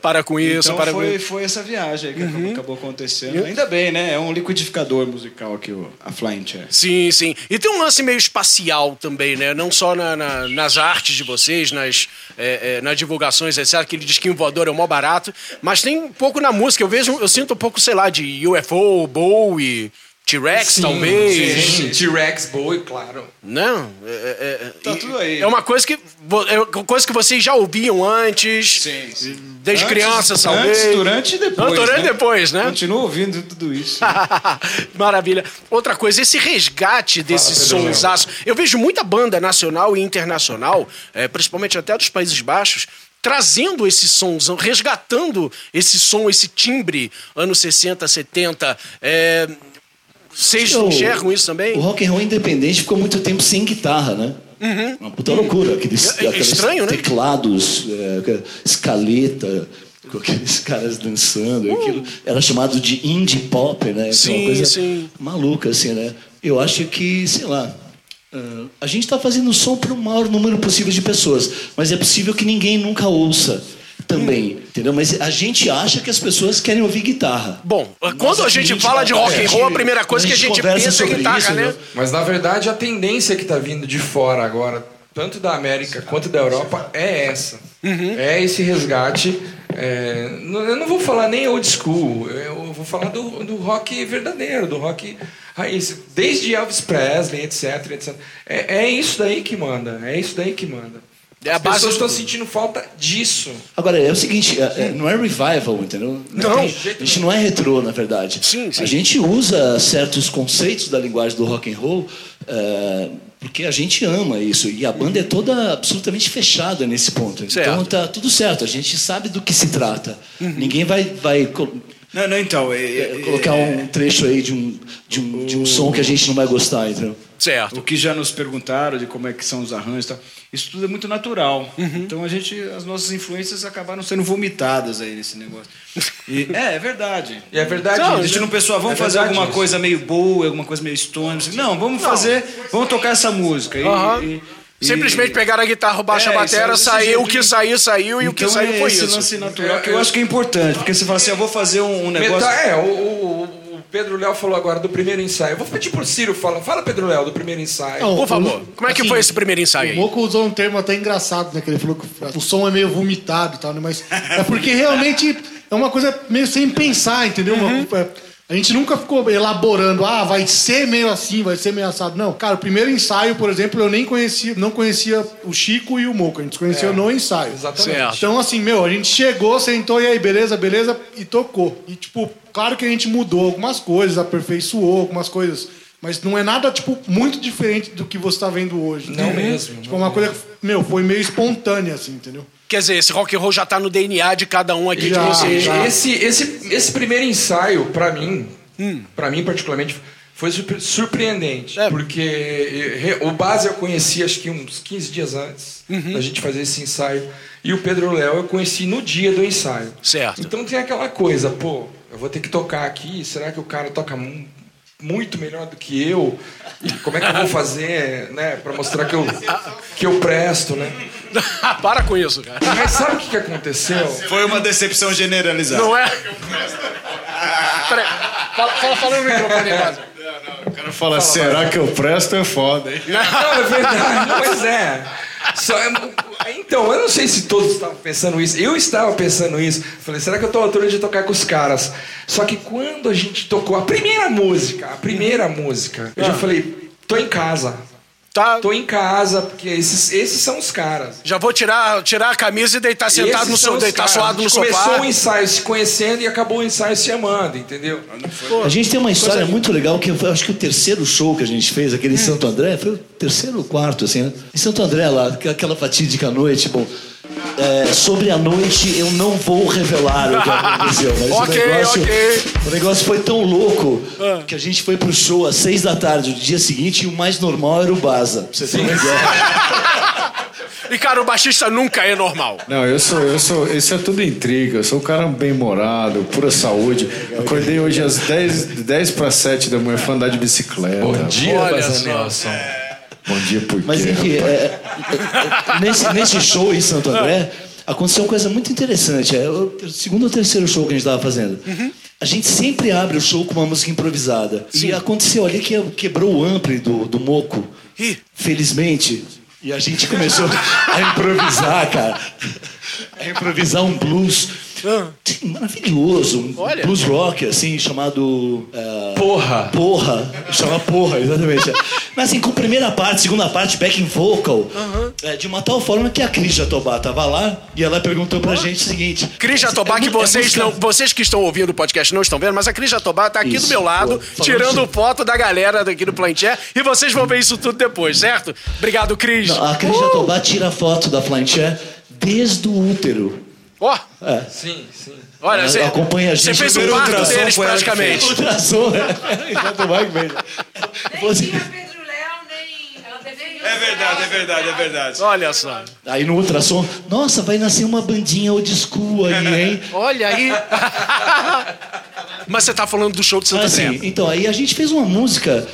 Para com isso, então para foi, com isso. foi essa viagem aí que Uhum. acabou, acontecendo. Ainda bem, né? É um liquidificador musical aqui, a Flying Chair. Sim, sim. E tem um lance meio espacial também, né? Não só na- na- nas artes de vocês, nas, é, é, nas divulgações, etc. Que ele diz que o voador é o mó barato. Mas tem um pouco na música. Eu vejo, eu sinto um pouco, sei lá, de UFO, Bowie, T-Rex, talvez. T-Rex, Bowie, claro. Não, é, é, é, Tá e- tudo aí. É uma coisa que, é coisa que vocês já ouviam antes, Sim, sim. desde Antes- criança, talvez. Antes, durante e depois. Não, durante e né? depois, né? Continuo ouvindo tudo isso. Maravilha. Outra coisa, esse resgate desse sonsaço. Eu vejo muita banda nacional e internacional, eh, principalmente até dos Países Baixos, trazendo esse somzão, resgatando esse som, esse timbre, anos 60, 70. eh, Vocês Eu- enxergam isso também? O rock and roll independente ficou muito tempo sem guitarra, né? Uma puta loucura. Aqueles, É- é estranho, né? teclados, é, escaleta, com aqueles caras dançando. Aquilo era chamado de indie pop, né? Então, Uh. Sim, uma coisa sim. maluca, assim, né? Eu acho que, sei lá. ah, a gente está fazendo som para o maior número possível de pessoas, mas é possível que ninguém nunca ouça também, entendeu? Mas a gente acha que as pessoas querem ouvir guitarra. Bom, quando a gente gente fala de rock é, and roll, a primeira coisa a que a gente pensa é sobre guitarra, isso, né? Mas na verdade a tendência que está vindo de fora agora, tanto da América quanto da Europa, é essa. É esse resgate. é, eu não vou falar nem old school, eu vou falar do, do rock verdadeiro, do rock raiz. Desde Elvis Presley, etc. etc. É, é isso daí que manda. É isso daí que manda. É a As pessoas do- estão sentindo falta disso. Agora, é o seguinte, é- é- não é revival, entendeu? Não, tem- de jeito a gente não é retrô, na verdade. Sim, sim. A gente usa certos conceitos da linguagem do rock and roll é, porque a gente ama isso. E a banda é toda absolutamente fechada nesse ponto. Certo. Então tá tudo certo, a gente sabe do que se trata. Ninguém vai, vai Não, não, então. é- é, é- colocar um trecho aí de um, de, um, de um som que a gente não vai gostar, entendeu? Certo. O que já nos perguntaram de como é que são os arranjos e tal. Isso tudo é muito natural. Então a gente, as nossas influências acabaram sendo vomitadas aí nesse negócio. E- é, é verdade. E é verdade Não, isso. Deixando o pessoal, vamos É fazer alguma isso. coisa meio boa, alguma coisa meio stone. Não, vamos fazer, vamos tocar essa música. E, Aham. e- e- Simplesmente pegaram a guitarra, baixa É, a batera, é saiu, jeito. o que saiu, saiu, e o que então saiu é foi esse isso. lance natural que eu acho que é importante. Porque você fala assim, eu vou fazer um, um negócio... Meta- é, o- o Pedro Léo falou agora do primeiro ensaio. Eu vou pedir pro Ciro falar. Fala, Pedro Léo, do primeiro ensaio. Não, Por favor, o- como é que assim, foi esse primeiro ensaio O aí? Moco usou um termo até engraçado, né? Que ele falou que o som é meio vomitado e tal, né? Mas é porque realmente é uma coisa meio sem pensar, entendeu? Uma- Uhum. é- a gente nunca ficou elaborando, ah, vai ser meio assim, vai ser meio assado. Não, cara, o primeiro ensaio, por exemplo, eu nem conhecia, não conhecia o Chico e o Moco, a gente se conheceu no ensaio. Exatamente. Certo. Então, assim, meu, a gente chegou, sentou, e aí, beleza, beleza, e tocou. E, tipo, claro que a gente mudou algumas coisas, aperfeiçoou algumas coisas, mas não é nada, tipo, muito diferente do que você tá vendo hoje. Não entendeu? mesmo, Tipo, é uma coisa que, meu, foi meio espontânea, assim, entendeu? Quer dizer, esse rock and roll já tá no DNA de cada um aqui Já, de vocês. já. Esse, esse, esse primeiro ensaio, pra mim, pra mim particularmente, foi surpre- surpreendente. É. Porque o Base eu conheci acho que uns 15 dias antes da gente fazer esse ensaio. E o Pedro Léo eu conheci no dia do ensaio. Certo. Então tem aquela coisa, pô, eu vou ter que tocar aqui, será que o cara toca muito melhor do que eu? E como é que eu vou fazer, né, pra mostrar que eu, que eu presto, né? Para com isso, cara. Mas sabe o que, que aconteceu? Foi uma decepção generalizada. Não é? Peraí, fala, fala, fala no microfone aí, Base. O cara fala, será que eu presto? É foda, hein? Não, é verdade, pois é. Só- então, eu não sei se todos estavam pensando isso. Eu estava pensando isso. Falei, será que eu tô à altura de tocar com os caras? Só que quando a gente tocou a primeira música, a primeira música, eu já falei, tô em casa. Tá, Tô em casa, porque esses, esses são os caras. já vou tirar, tirar a camisa e deitar sentado Esses no são so, os deitar caras. suado no gente Começou sofá. o ensaio se conhecendo e acabou o ensaio se amando, entendeu? A gente tem uma história muito legal que eu acho que o terceiro show que a gente fez, aquele em Santo André, foi o terceiro ou quarto, assim, né? Em Santo André, lá, aquela fatídica noite, bom. É, sobre a noite eu não vou revelar o que aconteceu, mas Ok, o, negócio, ok. o negócio foi tão louco que a gente foi pro show às seis da tarde do dia seguinte e o mais normal era o Baza. Pra você ter uma ideia. E, cara, o baixista nunca é normal. Não, eu sou, eu sou. Isso é tudo intriga. Eu sou um cara bem-humorado, pura saúde. Acordei hoje às 10, 10 para 7 da manhã, fui andar de bicicleta. Bom dia, Olha Baza só. Bom dia, por quê? Mas enfim, é, é, nesse, nesse show em Santo André, aconteceu uma coisa muito interessante. É o segundo ou terceiro show que a gente estava fazendo. A gente sempre abre o show com uma música improvisada. E aconteceu ali que quebrou o ampli do, do Moco. Ih. Felizmente. E a gente começou a improvisar, cara. A improvisar um blues maravilhoso. Um Olha. blues rock, assim, chamado... é, Porra! Porra, chama porra, exatamente. Mas assim, com primeira parte, segunda parte, backing vocal, é, de uma tal forma que a Cris Jatobá tava lá e ela perguntou pra gente o seguinte: Cris Jatobá, é que é vocês, música- não, vocês que estão ouvindo o podcast não estão vendo, mas a Cris Jatobá tá aqui Isso, do meu lado, pô, tirando sobre- foto da galera daqui do Plantier, e vocês vão ver isso tudo depois, certo? Obrigado, Cris. Não, a Cris Jatobá tira foto da Chair desde o útero. Ó, Sim, sim. olha, você, acompanha a você gente. fez o Primeiro parto ultrassom deles praticamente. Ultrassom, né? Jatobá que fez. Falou assim, Nem tinha Pedro Léo, nem. Ela É verdade, é verdade, é verdade. Olha só. Aí no ultrassom, nossa, vai nascer uma bandinha old school aí, hein? Olha aí. Mas você tá falando do show de Santa Ah, sim. Fé. Então, aí a gente fez uma música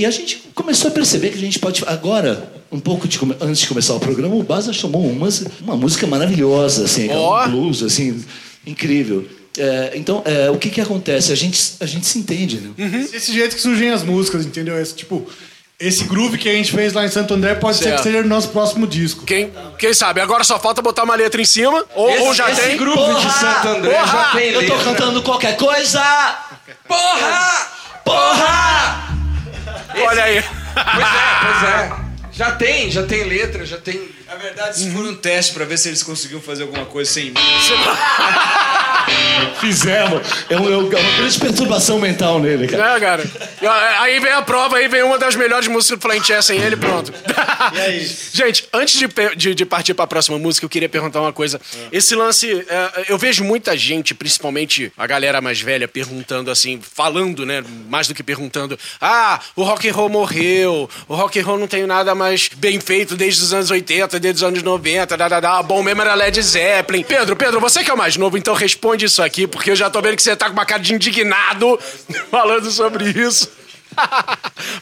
e a gente começou a perceber que a gente pode. Agora, um pouco de antes de começar o programa, o Baza chamou uma, uma música maravilhosa, assim, Ó. um blues, assim, incrível. É, então, é, o que que acontece? A gente, a gente se entende, né? Desse jeito que surgem as músicas, entendeu? Esse, tipo, esse groove que a gente fez lá em Santo André pode ser Certo. que seja o nosso próximo disco. Quem, quem sabe? Agora só falta botar uma letra em cima, ou, Esse, ou já esse tem. grupo de Santo André já Porra! tem Eu tô letra. cantando qualquer coisa! Porra! Porra! Olha aí. Pois é, pois é. Já tem, já tem letra, já tem. Na verdade, isso foi um teste pra ver se eles conseguiam fazer alguma coisa sem mim. Fizemos. É, um- é uma grande perturbação mental nele, cara. É, cara. Aí vem a prova, aí vem uma das melhores músicas do Flying sem ele, pronto. E aí? Gente, antes de, de, de partir pra próxima música, eu queria perguntar uma coisa. Esse lance, é, eu vejo muita gente, principalmente a galera mais velha, perguntando assim, falando, né, mais do que perguntando, ah, o rock and roll morreu, o rock and roll não tem nada mais bem feito desde os anos 80, desde os anos 90, da, da, da. bom mesmo era Led Zeppelin. Pedro, Pedro, você que é o mais novo, então responde isso aqui, porque eu já tô vendo que você tá com uma cara de indignado falando sobre isso.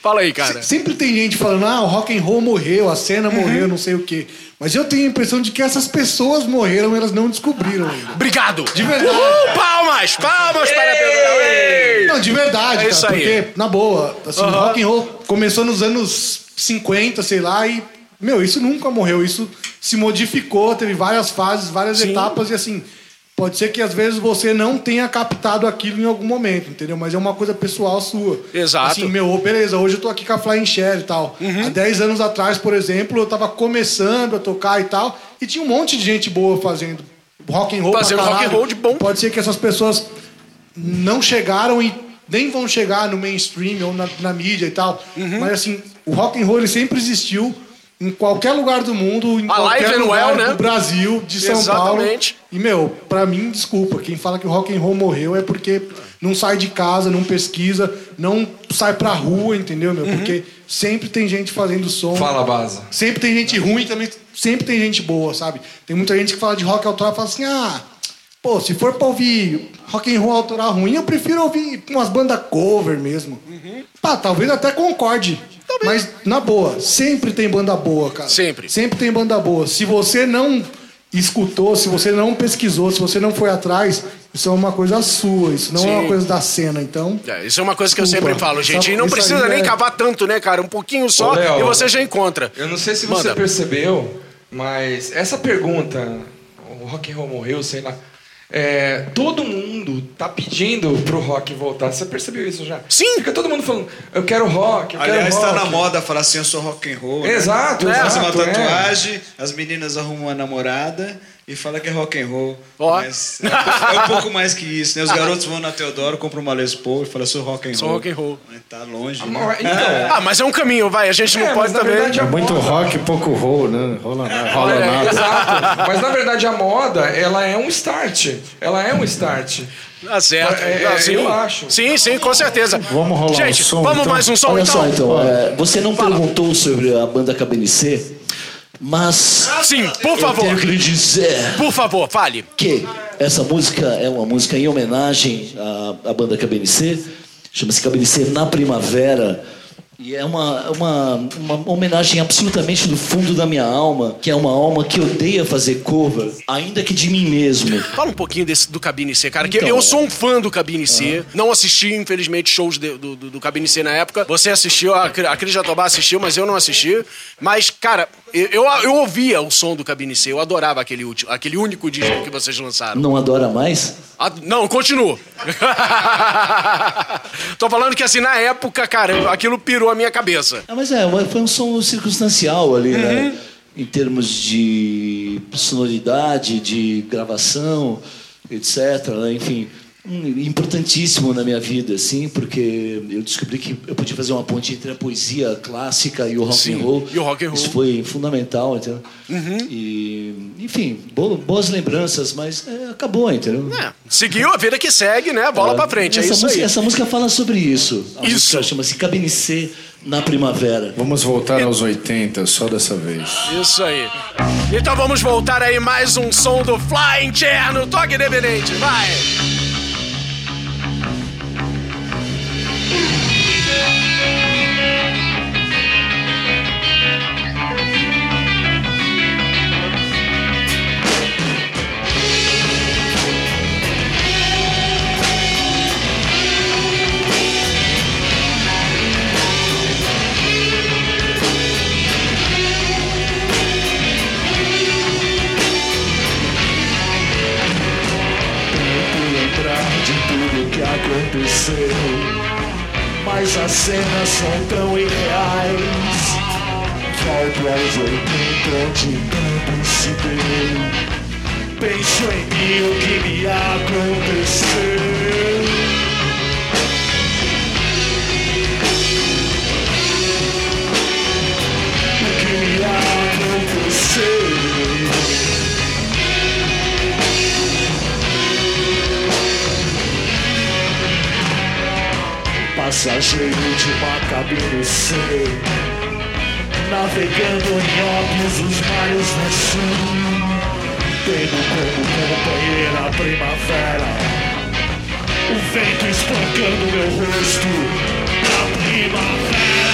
Fala aí, cara. Se- Sempre tem gente falando, ah, o rock and roll morreu, a cena morreu, não sei o quê. Mas eu tenho a impressão de que essas pessoas morreram, elas não descobriram ainda. Obrigado. De verdade. Uhul, palmas, palmas para Pedro. Ei! Não, de verdade, É cara, isso aí. porque, na boa, assim, o Aham. rock and roll começou nos anos 50, sei lá, e, meu, isso nunca morreu, isso se modificou, teve várias fases, várias etapas, e assim, pode ser que às vezes você não tenha captado aquilo em algum momento, entendeu? Mas é uma coisa pessoal sua. Exato. Assim, meu, beleza, hoje eu tô aqui com a Flying Share e tal. Uhum. Há 10 anos atrás, por exemplo, eu tava começando a tocar e tal, e tinha um monte de gente boa fazendo rock and roll Fazendo rock and roll de bom. Pode ser que essas pessoas não chegaram e nem vão chegar no mainstream ou na, na mídia e tal. Uhum. Mas assim, o rock and roll ele sempre existiu em qualquer lugar do mundo, em Alive qualquer and lugar well, né? do Brasil, de São Exatamente. Paulo. E meu, pra mim, desculpa, quem fala que o rock and roll morreu é porque não sai de casa, não pesquisa, não sai pra rua, entendeu, Uhum. meu? Porque sempre tem gente fazendo som. Fala, Baza. Sempre tem gente ruim também, sempre tem gente boa, sabe? Tem muita gente que fala de rock autoral e fala assim: ah, pô, se for pra ouvir rock and roll autoral ruim, eu prefiro ouvir umas bandas cover mesmo. Pá, talvez até concorde. Mas, na boa, sempre tem banda boa, cara. Sempre. Sempre tem banda boa. Se você não escutou, se você não pesquisou, se você não foi atrás, isso é uma coisa sua, isso não é Sim. uma coisa da cena. Então, É, isso é uma coisa que eu sempre falo, gente. Isso- E não precisa nem é- cavar tanto, né, cara? Um pouquinho só Ô, Léo, e você já encontra. Eu não sei se você Manda. percebeu, mas essa pergunta, o rock and roll morreu, sei lá. É, todo mundo tá pedindo pro rock voltar. Você percebeu isso já? Sim. Fica todo mundo falando, eu quero rock, eu Aliás, quero tá rock. na moda falar assim, eu sou rock and roll. né? Exato, Faz uma exato, é. tatuagem, as meninas arrumam uma namorada e fala que é rock and roll. Ó. Mas é, é um pouco mais que isso, né? Os garotos vão na Teodoro, compram uma Les Paul e falam, sou rock and Sou roll. rock and roll. Mas tá longe, Então, né? Ah, mas é um caminho, vai. A gente não É, pode também. verdade É muito moda- rock, pouco roll, né? Rola, rola É, nada. exato. Mas na verdade a moda, ela é um start. Ela é um start. Tá certo. É, Ah, é, sim. eu acho. Sim, sim, com certeza. Vamos rolar Gente, um som, vamos então? mais um som Olha então? só, então, é, você não perguntou sobre a banda KBNC, mas Sim, por eu favor. tenho que lhe dizer Por favor, fale. que essa música é uma música em homenagem à, à banda KBNC, chama-se KBNC Na Primavera. E é uma, uma, uma homenagem absolutamente do fundo da minha alma, que é uma alma que odeia fazer cover, ainda que de mim mesmo. Fala um pouquinho desse, do Cabine C, cara. Que Então, eu sou um fã do Cabine C. Não assisti, infelizmente, shows de- do, do, do Cabine C na época. Você assistiu, a, a Cris Jatobá assistiu, mas eu não assisti. Mas, cara, eu, eu, eu ouvia o som do Cabine C. Eu adorava aquele, último, aquele único disco que vocês lançaram. Não adora mais? Ah, não, continuo. Tô falando que assim, na época, cara, aquilo pirou a minha cabeça. Ah, mas é, foi um som circunstancial ali, né? Em termos de sonoridade, de gravação, etc. né? Enfim, importantíssimo na minha vida, assim, porque eu descobri que eu podia fazer uma ponte entre a poesia clássica e o rock Sim, and roll. e o rock and roll. Isso foi fundamental, entendeu? E, enfim, bo- boas lembranças, mas é, acabou, entendeu? É, seguiu a vida que segue, né? Bola pra frente, é essa isso música, aí. Essa música fala sobre isso. A Isso. música chama-se Cabine C na Primavera. Vamos voltar aos 80, só dessa vez. Isso aí. Então vamos voltar aí mais um som do Flying Chair no Toque Independente. Vai! Mas as cenas são tão irreais. Volto aos 80 onde tudo se deu Penso em mim o que me aconteceu Passageiro de uma cabine C Navegando em óbvios os mares no sul Tendo como companheira a primavera O vento espancando meu rosto Na primavera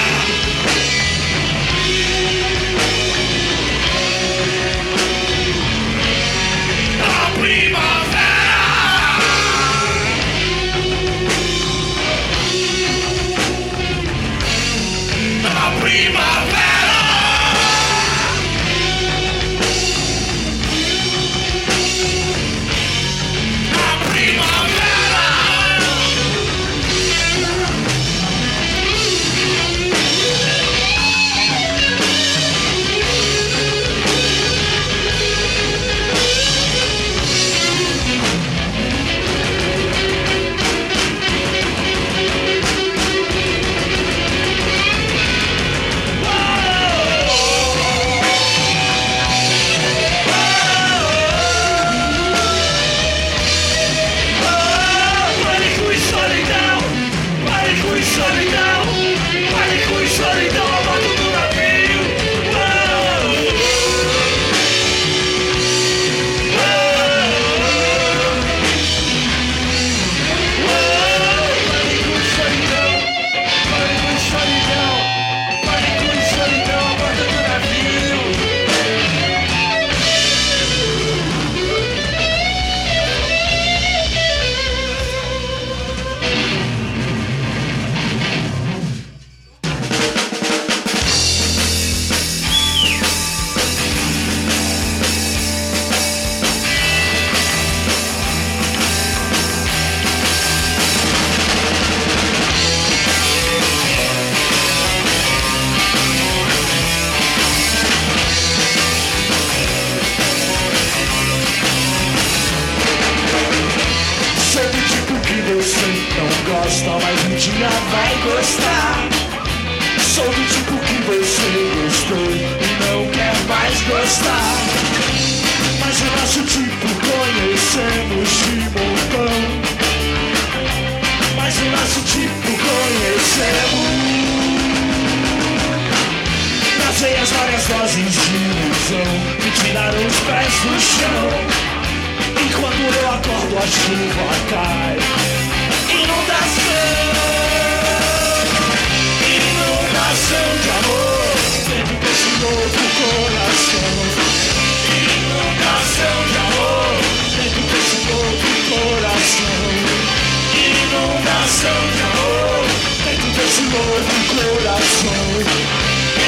Inundação de amor Dentro tipo desse novo coração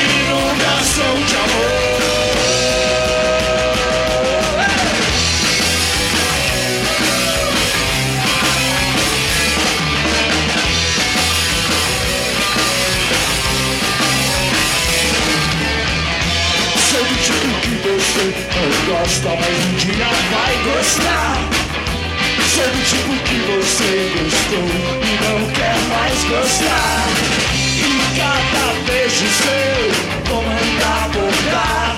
Inundação de amor Gosta, mas um dia vai gostar ser do tipo que você gostou e não quer mais gostar. E cada beijo seu, vou mandar voltar.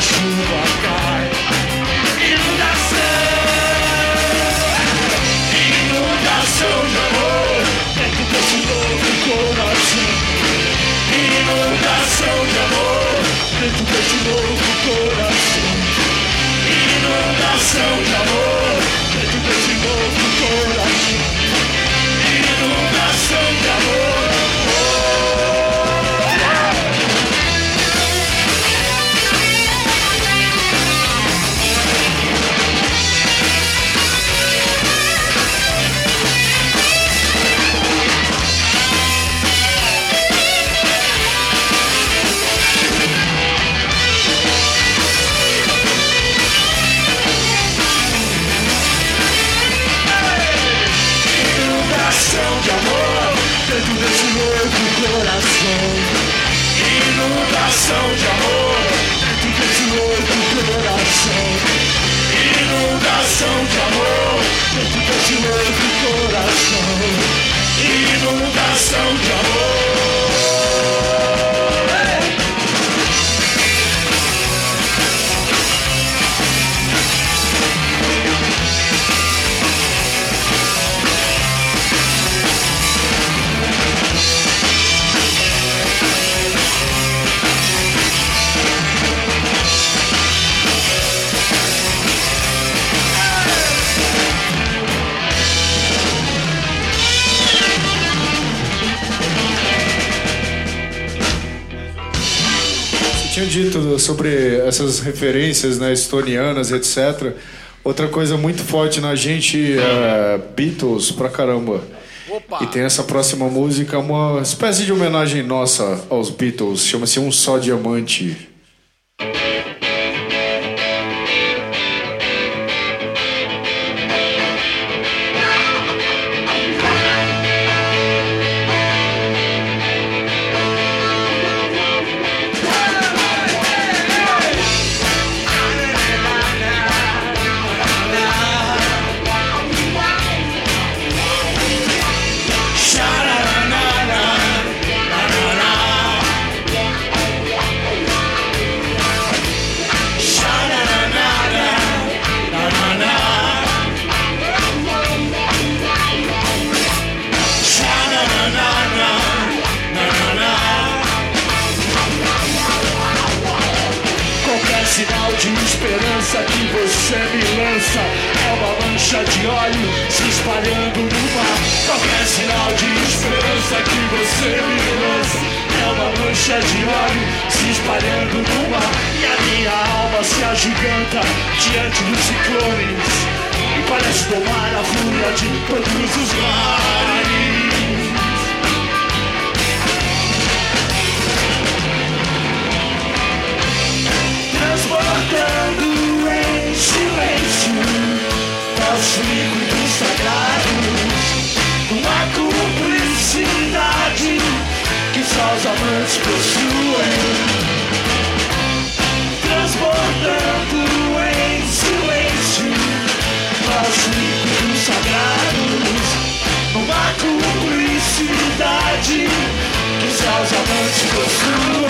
chuva cai. Sobre essas referências né, estonianas, etc. Outra coisa muito forte na gente é Beatles pra caramba. Opa! E tem essa próxima música, uma espécie de homenagem nossa aos Beatles, chama-se Um Só Diamante. No. E a minha alma se agiganta diante dos ciclones e parece tomar a fúria de todos os mares. Transportando em silêncio Nossos Que só os amantes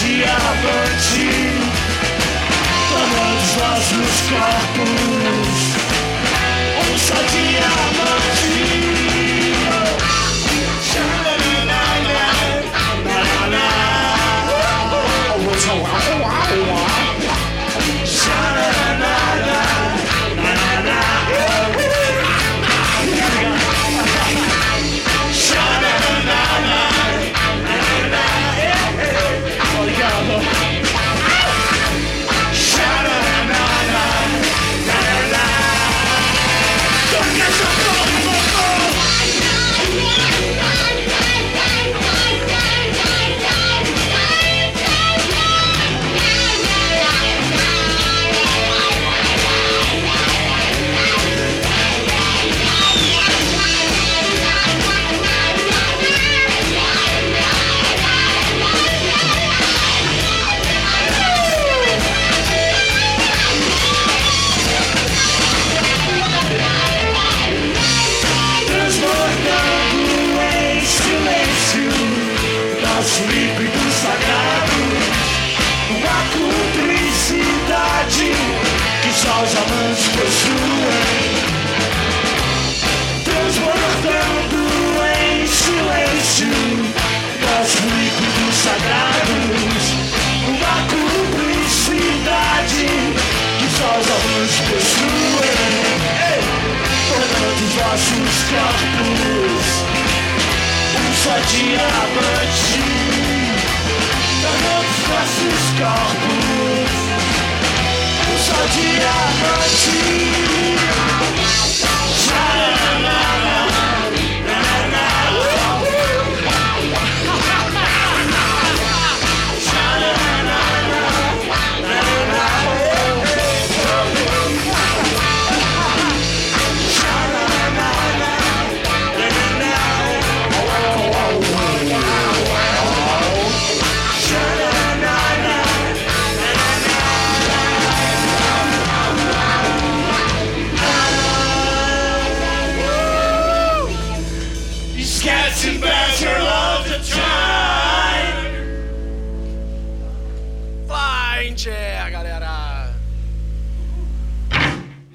diamante Tomando os nossos corpos Um só diamante corpos só diamante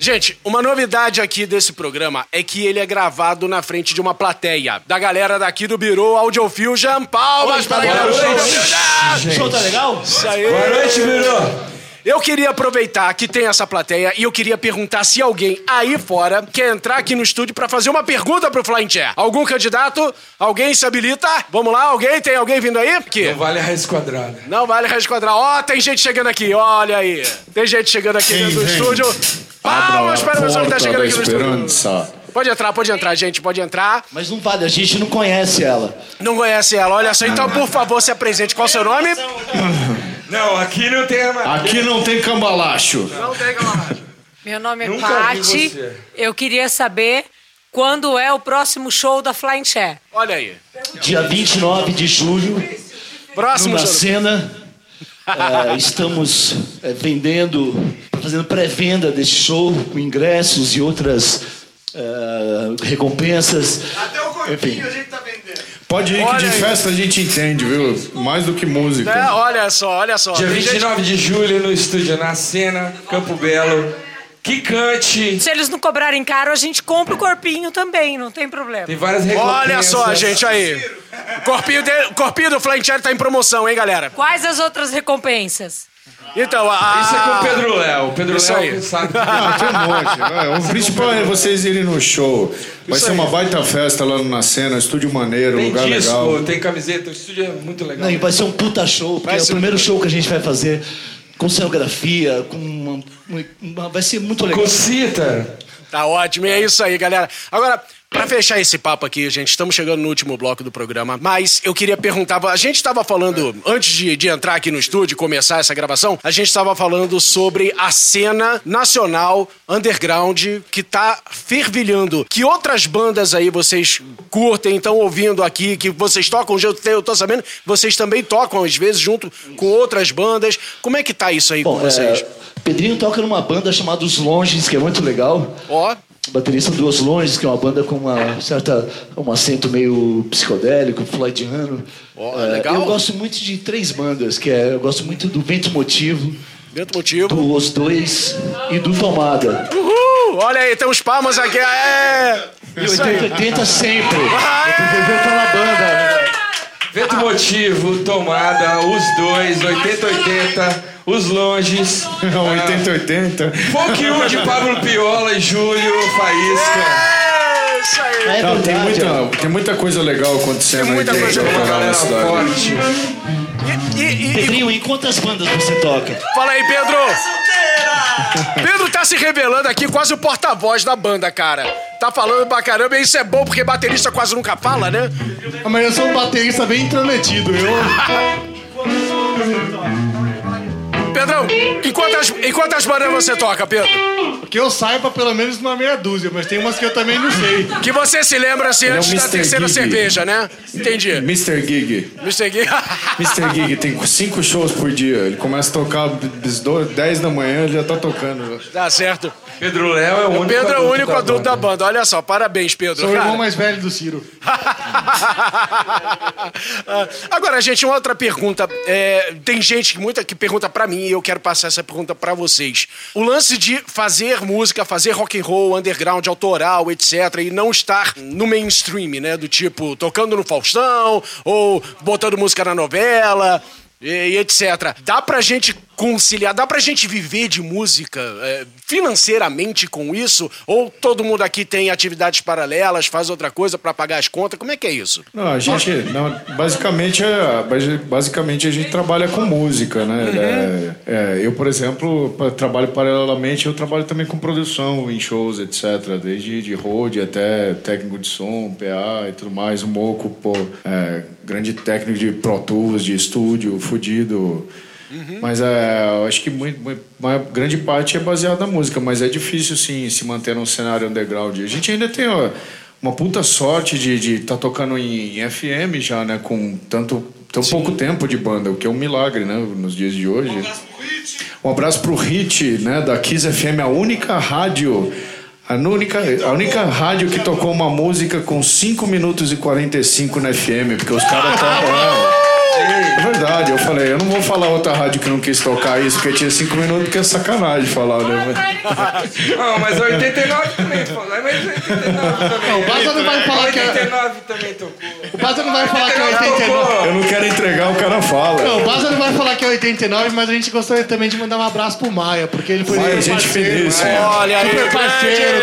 Gente, uma novidade aqui desse programa é que ele é gravado na frente de uma plateia. Da galera daqui do Biro Audio Fusion. Palmas para a galera do show tá legal? Isso aí! Boa noite, Biro. Eu queria aproveitar que tem essa plateia e eu queria perguntar se alguém aí fora quer entrar aqui no estúdio pra fazer uma pergunta pro Flying Chair. Algum candidato? Alguém se habilita? Vamos lá, alguém? Tem alguém vindo aí? Que? Não vale a raiz quadrada. Não vale raiz quadrada. Ó, tem gente chegando aqui, olha aí. Tem gente chegando aqui dentro do estúdio. Palmas para a pessoa que tá chegando aqui no estúdio. Pode entrar, pode entrar, gente, pode entrar. Mas não vale, a gente não conhece ela. Não conhece ela, olha só. Então, por favor, se apresente. Qual o seu nome? Não, aqui não tem armadilha. Aqui não tem cambalacho. Não tem camarada. Meu nome é Nunca você. Eu queria saber quando é o próximo show da Flying Chair. Olha aí. Dia 29 de julho, Próximo na show. cena, é, estamos é, vendendo, fazendo pré-venda desse show, com ingressos e outras é, recompensas. Até o corpinho a gente tá vendendo. Pode ir que Olha de aí. festa a gente entende, viu? Mais do que música. É, olha só, olha só. Dia Tem gente- 29 de julho no estúdio Na Cena, Campo Belo. Que cante. Se eles não cobrarem caro, a gente compra o corpinho também, não tem problema. Tem várias recompensas. Olha só, gente, aí. O corpinho, o corpinho do Flying Chair tá em promoção, hein, galera? Quais as outras recompensas? Então, a... Isso é com o Pedro Léo. O Pedro Isso Léo aí. sabe. Ah, tem um monte. né? O principal é vocês irem no show. Vai ser uma baita festa lá na cena, estúdio maneiro, Tem lugar disco, legal. tem camiseta. O estúdio é muito legal. Não, e vai ser um puta show, porque Vai é o um primeiro show que a gente vai fazer com cenografia, com uma, uma- vai ser muito legal. Cocita. Tá ótimo, e é isso aí, galera. Agora, pra fechar esse papo aqui, gente, estamos chegando no último bloco do programa, mas eu queria perguntar, a gente estava falando, antes de, de entrar aqui no estúdio e começar essa gravação, a gente estava falando sobre a cena nacional underground que tá fervilhando. Que outras bandas aí vocês curtem, estão ouvindo aqui, que vocês tocam, eu tô- sabendo, vocês também tocam às vezes junto com outras bandas. Como é que tá isso aí com Bom, vocês? é, Pedrinho toca numa banda chamada Os Longes, que é muito legal. Ó, baterista do Os Longes, que é uma banda com uma certa um acento meio psicodélico, floydiano. Ó, É, legal. Eu gosto muito de três bandas, que é eu gosto muito do Vento Motivo, dentro do motivo. do Os Dois e do Tomada. Uhul! Olha aí, tem uns palmas aqui. É! E Isso aí. 80 sempre. Eu aquela banda. Vento Motivo, Tomada, os dois, 80-80, os longes. 80-80. Folk 1 de Pablo Piola e Júlio Faísca. É, isso aí. É Não, tem muita, tem muita coisa legal acontecendo Tem muita aí coisa Uma na cidade. forte. E, e- e- Pedrinho, em quantas bandas você toca? fala aí, Pedro. Pedro tá se revelando aqui quase o porta-voz da banda, cara. Tá falando pra caramba, e isso é bom porque baterista quase nunca fala, né? Ah, Mas eu sou um baterista bem intrometido. Eu, Pedrão, em quantas, em quantas bandas você toca, Pedro? que eu saiba pelo menos uma meia dúzia, mas tem umas que eu também não sei. Que você se lembra assim é o antes da Mr. terceira Gig. cerveja, né? Entendi. Mr. Gig. Mr. Gui. Mr. Gig tem cinco shows por dia. Ele começa a tocar às do- 10 da manhã, ele já tá tocando. Tá certo. Pedro Léo é o único Pedro é o adulto único da adulto banda. da banda. Olha só, parabéns, Pedro. Sou o irmão mais velho do Ciro. Agora, gente, uma outra pergunta. É, tem gente que muita que pergunta pra mim e eu quero passar essa pergunta pra vocês. O lance de fazer música, fazer rock and roll, underground, autoral, etc, e não estar no mainstream, né, do tipo tocando no Faustão ou botando música na novela. E, e etc. Dá pra gente conciliar? Dá pra gente viver de música é, financeiramente com isso? Ou todo mundo aqui tem atividades paralelas, faz outra coisa pra pagar as contas? Como é que é isso? Não, a gente, não, basicamente, é, basi- basicamente a gente trabalha com música, né? É, é, eu, por exemplo, trabalho paralelamente, eu trabalho também com produção em shows, etc. Desde de road até técnico de som, PA e tudo mais, o Moco, pô, é, grande técnico de Pro Tools, de estúdio, fudido. Mas é, eu acho que muito, muito- uma grande parte é baseada na música, mas é difícil sim se manter num cenário underground. A gente ainda tem ó, uma puta sorte de estar tocando em, em FM já, né? Com tanto tão pouco tempo de banda, o que é um milagre, né? Nos dias de hoje. Um abraço pro Hit, né? Da Kiss FM, a única rádio. A única, a única rádio que tocou uma música com 5 minutos e 45 na FM, porque os caras. É verdade, eu falei, eu não vou falar outra rádio que não quis tocar isso, porque tinha 5 minutos, porque é sacanagem falar, né? Não, mas 89 também falou. Mas 89 também. Não, o Baza não vai falar que é- 89 também tocou. O Baza não vai falar que é 89. Eu não quero entregar, o cara fala. Não, o Baza não vai falar que é 89, mas a gente gostaria também de mandar um abraço pro Maia, porque ele foi Maia, super gente parceiro. finíssima. É. Olha aí, super parceiro,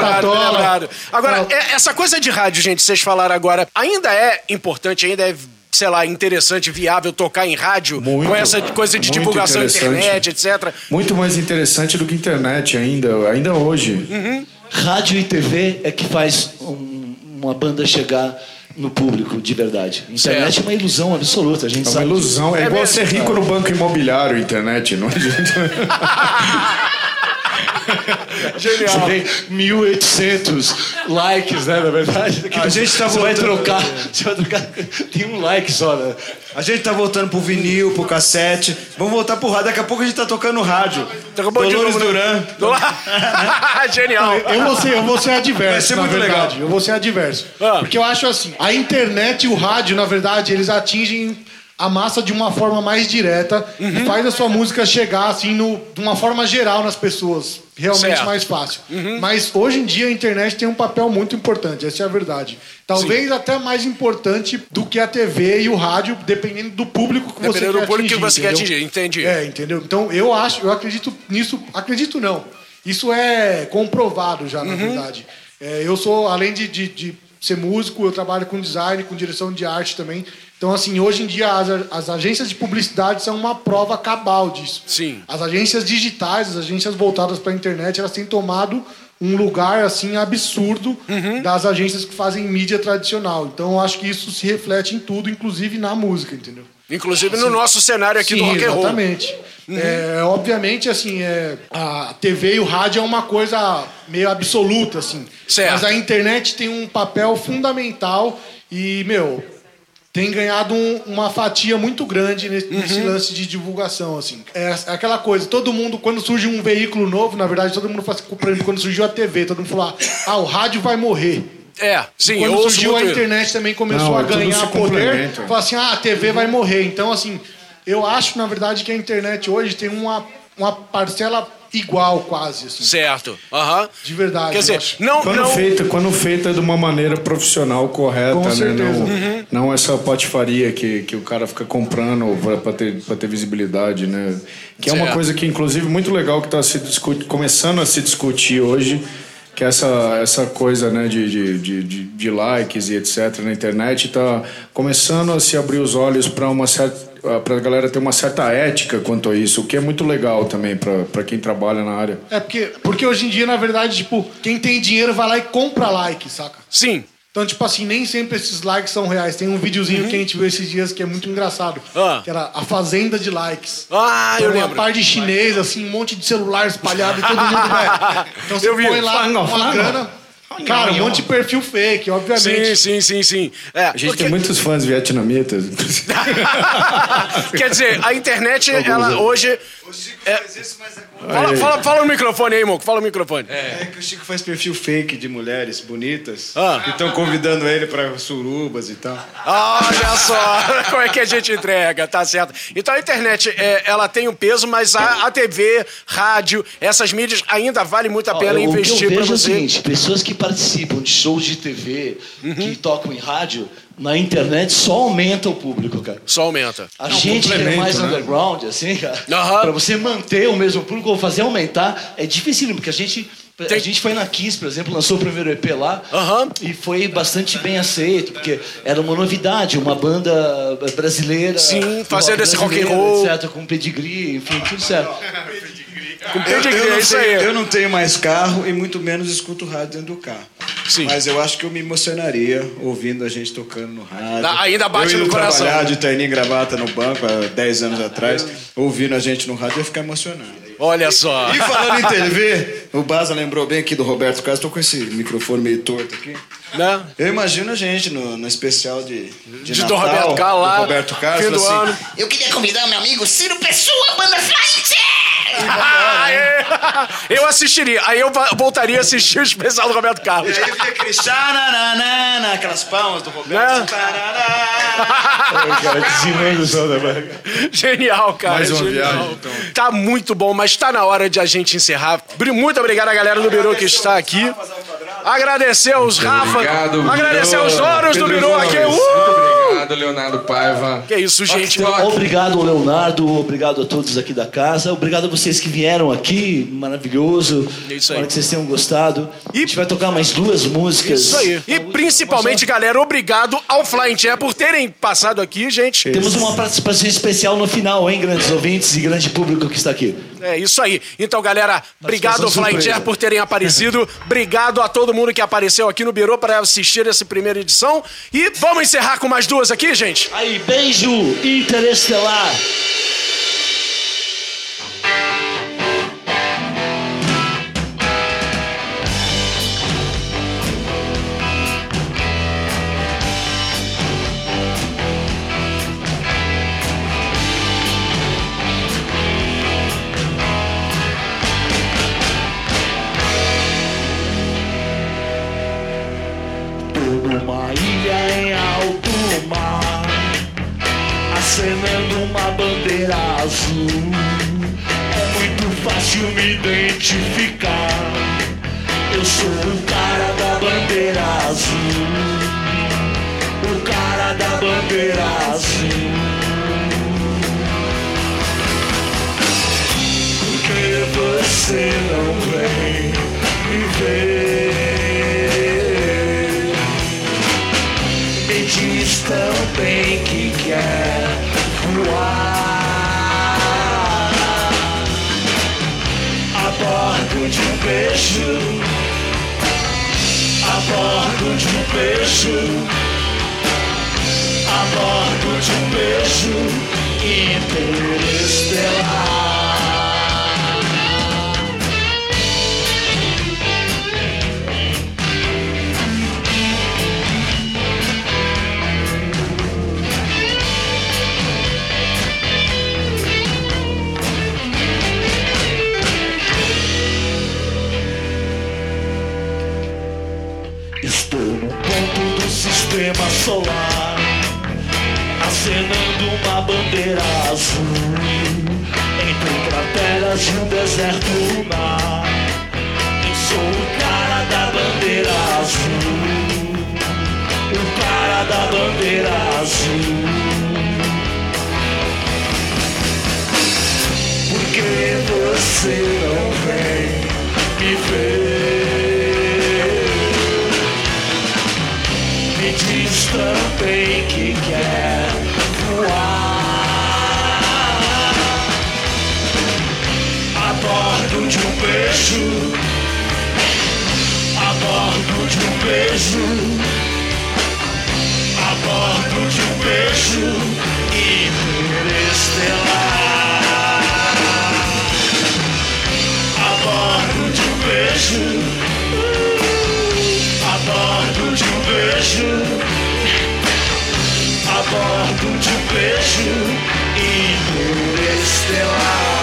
Tatola. lembrado. Agora, é- essa coisa de rádio, gente, vocês falaram agora, ainda é importante, ainda é, sei lá, interessante, viável tocar em rádio Muito, com essa coisa de divulgação internet, etc. Muito mais interessante do que internet ainda, ainda hoje. Rádio e TV é que faz um- uma banda chegar no público de verdade. Internet Certo. é uma ilusão absoluta, a gente É uma sabe. ilusão. É, É igual mesmo, ser rico no banco imobiliário, internet, não adianta. Genial. Você tem 1.800 likes, né? Na verdade. A gente tá você vai voltando- trocar. Você vai trocar. Tem um like só, né? A gente tá voltando pro vinil, pro cassete. Vamos voltar pro rádio. Daqui a pouco a gente tá tocando rádio. Acabou de Dolores novo, né? Duran. Genial. Eu vou ser, eu vou ser Vai adverso, ser na muito verdade. legal. Eu vou ser adverso. Ah. Porque eu acho assim, a internet e o rádio, na verdade, eles atingem a massa de uma forma mais direta Uhum. e faz a sua música chegar assim no, de uma forma geral nas pessoas. Realmente Certo. Uhum. mais fácil. Mas hoje em dia a internet tem um papel muito importante, essa é a verdade. Talvez até mais importante do que a TV e o rádio, dependendo do público que você Dependendo quer do público que atingir, você quer entendeu? atingir, entendi. É, entendeu? Então eu acho, eu acredito nisso. Acredito não. Isso é comprovado já, Uhum. na verdade. É, eu sou, além de, de, de ser músico, eu trabalho com design, com direção de arte também. Então, assim, hoje em dia as, as agências de publicidade são uma prova cabal disso. Sim. As agências digitais, as agências voltadas para a internet, elas têm tomado um lugar assim absurdo Uhum. das agências que fazem mídia tradicional. Então, eu acho que isso se reflete em tudo, inclusive na música, entendeu? Inclusive no nosso cenário aqui do Sim, rock and roll. exatamente. É, obviamente, assim, é, a TV e o rádio é uma coisa meio absoluta, assim. Certo. Mas a internet tem um papel fundamental e, meu, tem ganhado um- uma fatia muito grande nesse, Uhum. lance de divulgação, assim. É, é aquela coisa, todo mundo, quando surge um veículo novo, na verdade, todo mundo faz, por exemplo, quando surgiu a TV, todo mundo falou, ah, o rádio vai morrer. É, sim, eu Quando surgiu a internet também começou Não, a é ganhar poder, falou assim, ah, a TV vai morrer. Então, assim, eu acho, na verdade, que a internet hoje tem uma, uma parcela igual, quase, assim. Certo. Aham. De verdade. Quer dizer, não, Quando, não, feita, quando feita de uma maneira profissional correta, Com né? certeza. Não, Uhum. não essa patifaria que, que o cara fica comprando para ter, pra ter visibilidade, né? Que é uma Certo. coisa que, inclusive, muito legal que está se discute, começando a se discutir hoje, que é essa, essa coisa né, de, de, de, de- de likes e etc. na internet está começando a se abrir os olhos para uma certa para a galera ter uma certa ética quanto a isso, o que é muito legal também para quem trabalha na área. É porque, porque hoje em dia, na verdade, tipo, quem tem dinheiro vai lá e compra like, saca? sim. Então, tipo assim, nem sempre esses likes são reais. Tem um videozinho que a gente viu esses dias que é muito engraçado. Uhum. Ah. Que era a fazenda de likes. Ah, eu uma lembro. par de chinês, assim, um monte de celular espalhado e todo mundo, velho. Então você Eu vi. põe lá Flango, uma grana. Cara, um monte de perfil fake, obviamente. Sim, sim, sim, sim. É, A gente porque- tem muitos fãs vietnamitas. Quer dizer, a internet, ela hoje. É... Fala, Aí. fala, fala no microfone aí, Moco. Fala no microfone. É que o Chico faz perfil fake de mulheres bonitas Ah. que estão convidando ele pra surubas e tal. Olha só como é que a gente entrega, tá certo. Então a internet, é, ela tem um peso, mas a, a TV, rádio, essas mídias ainda vale muito a pena Ó, investir o que eu pra vejo é o você. seguinte, pessoas que participam de shows de TV, Uhum. que tocam em rádio, na internet só aumenta o público, cara. Só aumenta. A gente que é mais né? underground, assim, cara, Aham. pra você manter o mesmo público ou fazer aumentar, é difícil, porque a gente. Tem- A gente foi na Kiss, por exemplo, lançou o primeiro EP lá Aham. e foi bastante bem aceito, porque era uma novidade, uma banda brasileira. Sim, fazendo esse rock and roll. Etc, com pedigree, enfim, tudo certo. Com Eu, pedigree, eu é não eu não tenho mais carro e muito menos escuto rádio dentro do carro. Sim. Mas eu acho que eu me emocionaria ouvindo a gente tocando no rádio. Dá- ainda bate eu no indo coração. trabalhar de terninho e gravata no banco há 10 anos atrás, ouvindo a gente no rádio, eu ia ficar emocionado. Olha só. E falando em TV, o Baza lembrou bem aqui do Roberto Carlos, tô com esse microfone meio torto aqui. Né? Eu imagino a gente no, no especial de, de, De do Natal, Roberto Carlos lá, do Roberto Carlos, fim do assim, ano. Eu queria convidar o meu amigo Ciro Pessoa, banda Flight! Ah, é. Eu assistiria. Aí eu voltaria a assistir o especial do Roberto Carlos. E aí fica aquele xananana, aquelas palmas do Roberto. Né? Cara, dizimando da. Genial, cara. Mais uma genial. viagem, então. Tá muito bom, mas tá na hora de a gente encerrar. Muito obrigado à galera do Biro que está aqui. Agradecer aos Rafa. Obrigado, agradecer aos donos do Biro aqui. Uh! Obrigado, Leonardo Paiva. Que isso, gente. Obrigado, Leonardo. Obrigado a todos aqui da casa. Obrigado a vocês que vieram aqui. Maravilhoso. É isso aí. Espero que vocês tenham gostado. E- A gente vai tocar mais duas músicas. Isso aí. E principalmente, galera, obrigado ao Flying Chair por terem passado aqui, gente. Temos uma participação especial no final, hein, grandes ouvintes e grande público que está aqui. É isso aí. Então, galera, obrigado ao Flying. Chair por terem aparecido. obrigado a todo mundo que apareceu aqui no Biro para assistir essa primeira edição. E vamos encerrar com mais duas aqui, gente? Aí, beijo interestelar. Fácil me identificar. Eu sou o cara da bandeira azul. O cara da bandeira azul. Por que você não vem me ver? Beijo, a bordo de um beijo interestelar. Uma bandeira azul entre crateras de um deserto lunar. Eu sou o cara da bandeira azul, o cara da bandeira azul. Por que você não vem me ver? Me diz também que quer a bordo de um beijo, a bordo de um beijo, a bordo de um beijo interestelar, a bordo de um beijo a bordo de um beijo, a bordo de um beijo interestelar.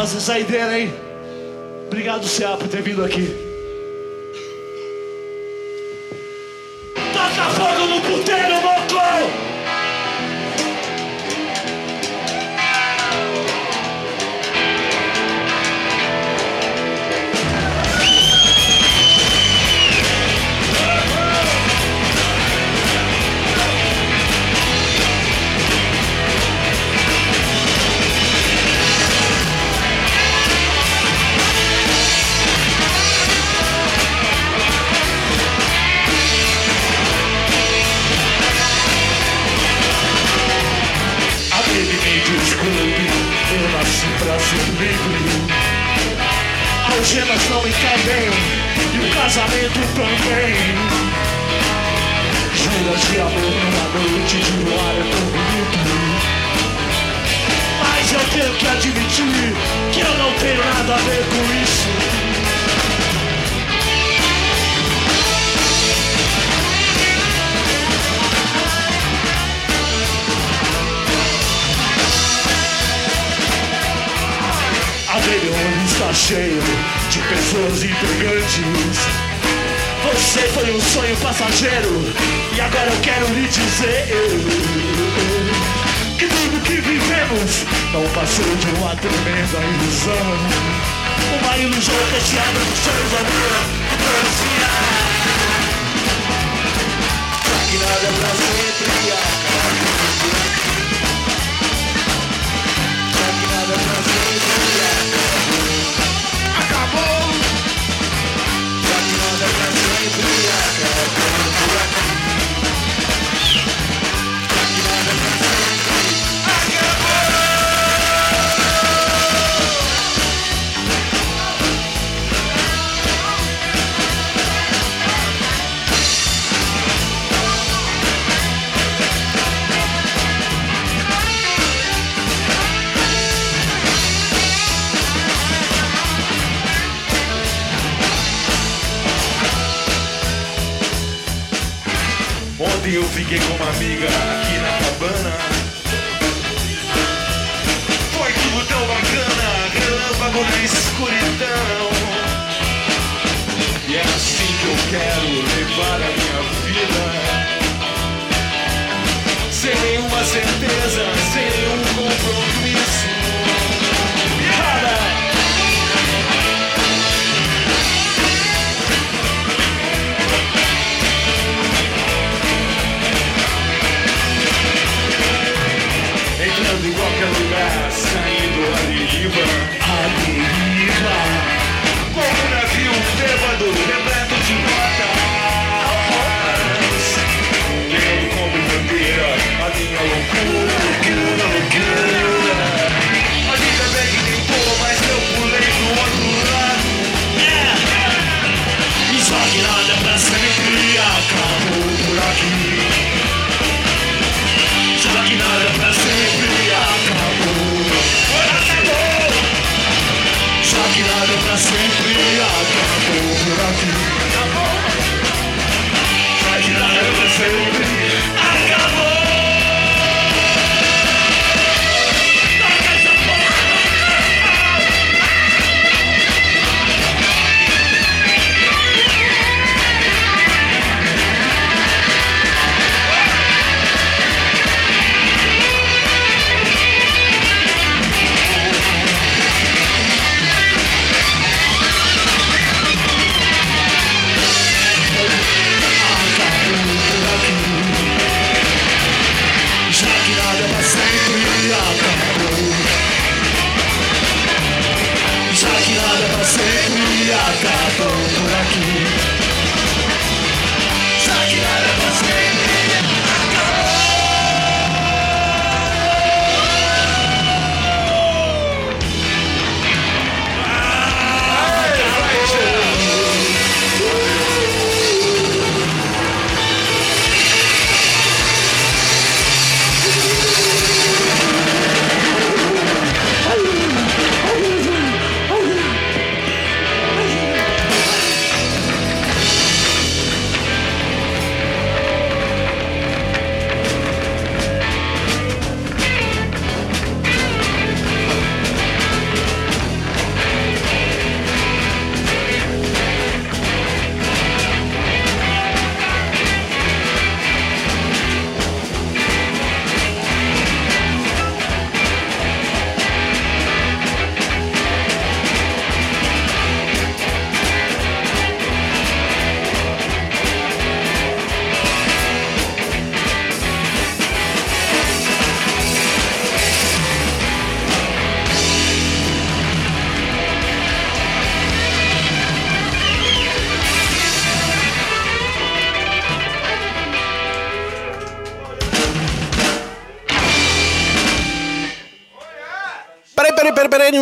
Mas é a saideira, hein? Né? Obrigado, Ceará, por ter vindo aqui.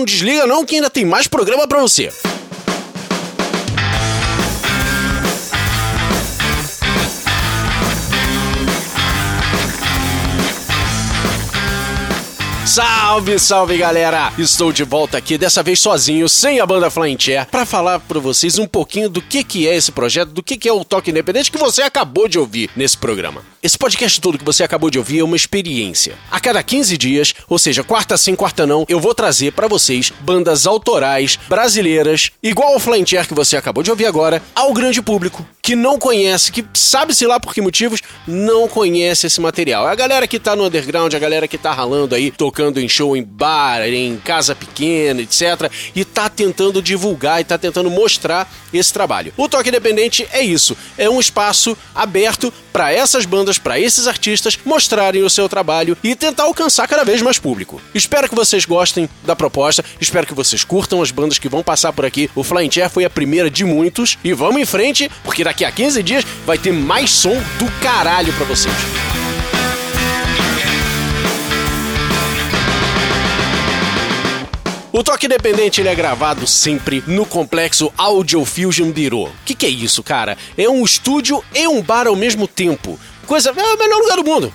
Desliga não que ainda tem mais programa pra você. Salve, salve galera! Estou de volta aqui, dessa vez sozinho, sem a banda Flying Chair, pra falar pra vocês um pouquinho do que, que é esse projeto, do que, que é o Toque Independente que você acabou de ouvir nesse programa. Esse podcast todo que você acabou de ouvir é uma experiência. A cada 15 dias, ou seja, quarta sim, quarta não, eu vou trazer pra vocês bandas autorais brasileiras, igual ao Flying Chair que você acabou de ouvir agora, ao grande público que não conhece, que sabe-se lá por que motivos, não conhece esse material. É a galera que tá no underground, a galera que tá ralando aí, tocando em show em bar, em casa pequena, etc. E tá tentando divulgar e tá tentando mostrar esse trabalho. O Toque Independente é isso, é um espaço aberto para essas bandas, para esses artistas mostrarem o seu trabalho e tentar alcançar cada vez mais público. Espero que vocês gostem da proposta, espero que vocês curtam as bandas que vão passar por aqui. O Flying Chair foi a primeira de muitos e vamos em frente, porque daqui a 15 dias vai ter mais som do caralho para vocês. O Toque Independente ele é gravado sempre no complexo Audio Fusion Biro. O que, que é isso, cara? É um estúdio e um bar ao mesmo tempo. Coisa. É o melhor lugar do mundo.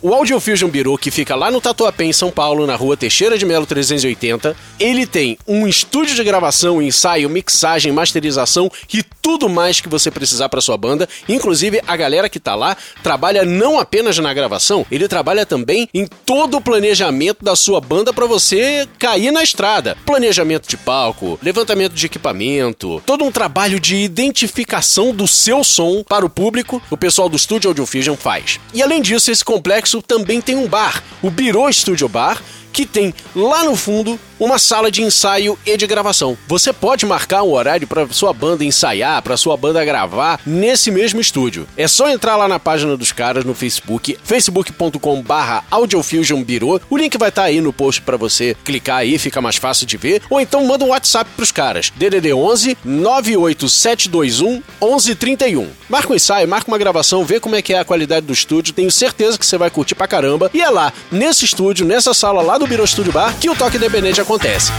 o Audio Fusion Biro, que fica lá no Tatuapé, em São Paulo, na rua Teixeira de Melo 380, ele tem um estúdio de gravação, ensaio, mixagem, masterização e tudo mais que você precisar para sua banda. Inclusive, a galera que tá lá trabalha não apenas na gravação, ele trabalha também em todo o planejamento da sua banda para você cair na estrada. Planejamento de palco, levantamento de equipamento, todo um trabalho de identificação do seu som para o público, o pessoal do estúdio Audio Fusion faz. E além disso, esse complexo também tem um bar, o Biro Studio Bar, que tem lá no fundo uma sala de ensaio e de gravação. Você pode marcar um horário para sua banda ensaiar, para sua banda gravar nesse mesmo estúdio. É só entrar lá na página dos caras no Facebook, facebook.com/barra audiofusionbiro. O link vai estar tá aí no post para você clicar aí, fica mais fácil de ver. Ou então manda um WhatsApp pros caras: DDD 11 98721 1131. Marca um ensaio, marca uma gravação, vê como é que é a qualidade do estúdio. Tenho certeza que você vai curtir pra caramba. E é lá, nesse estúdio, nessa sala lá do Biro Studio Bar, que o Toque Independente acontece.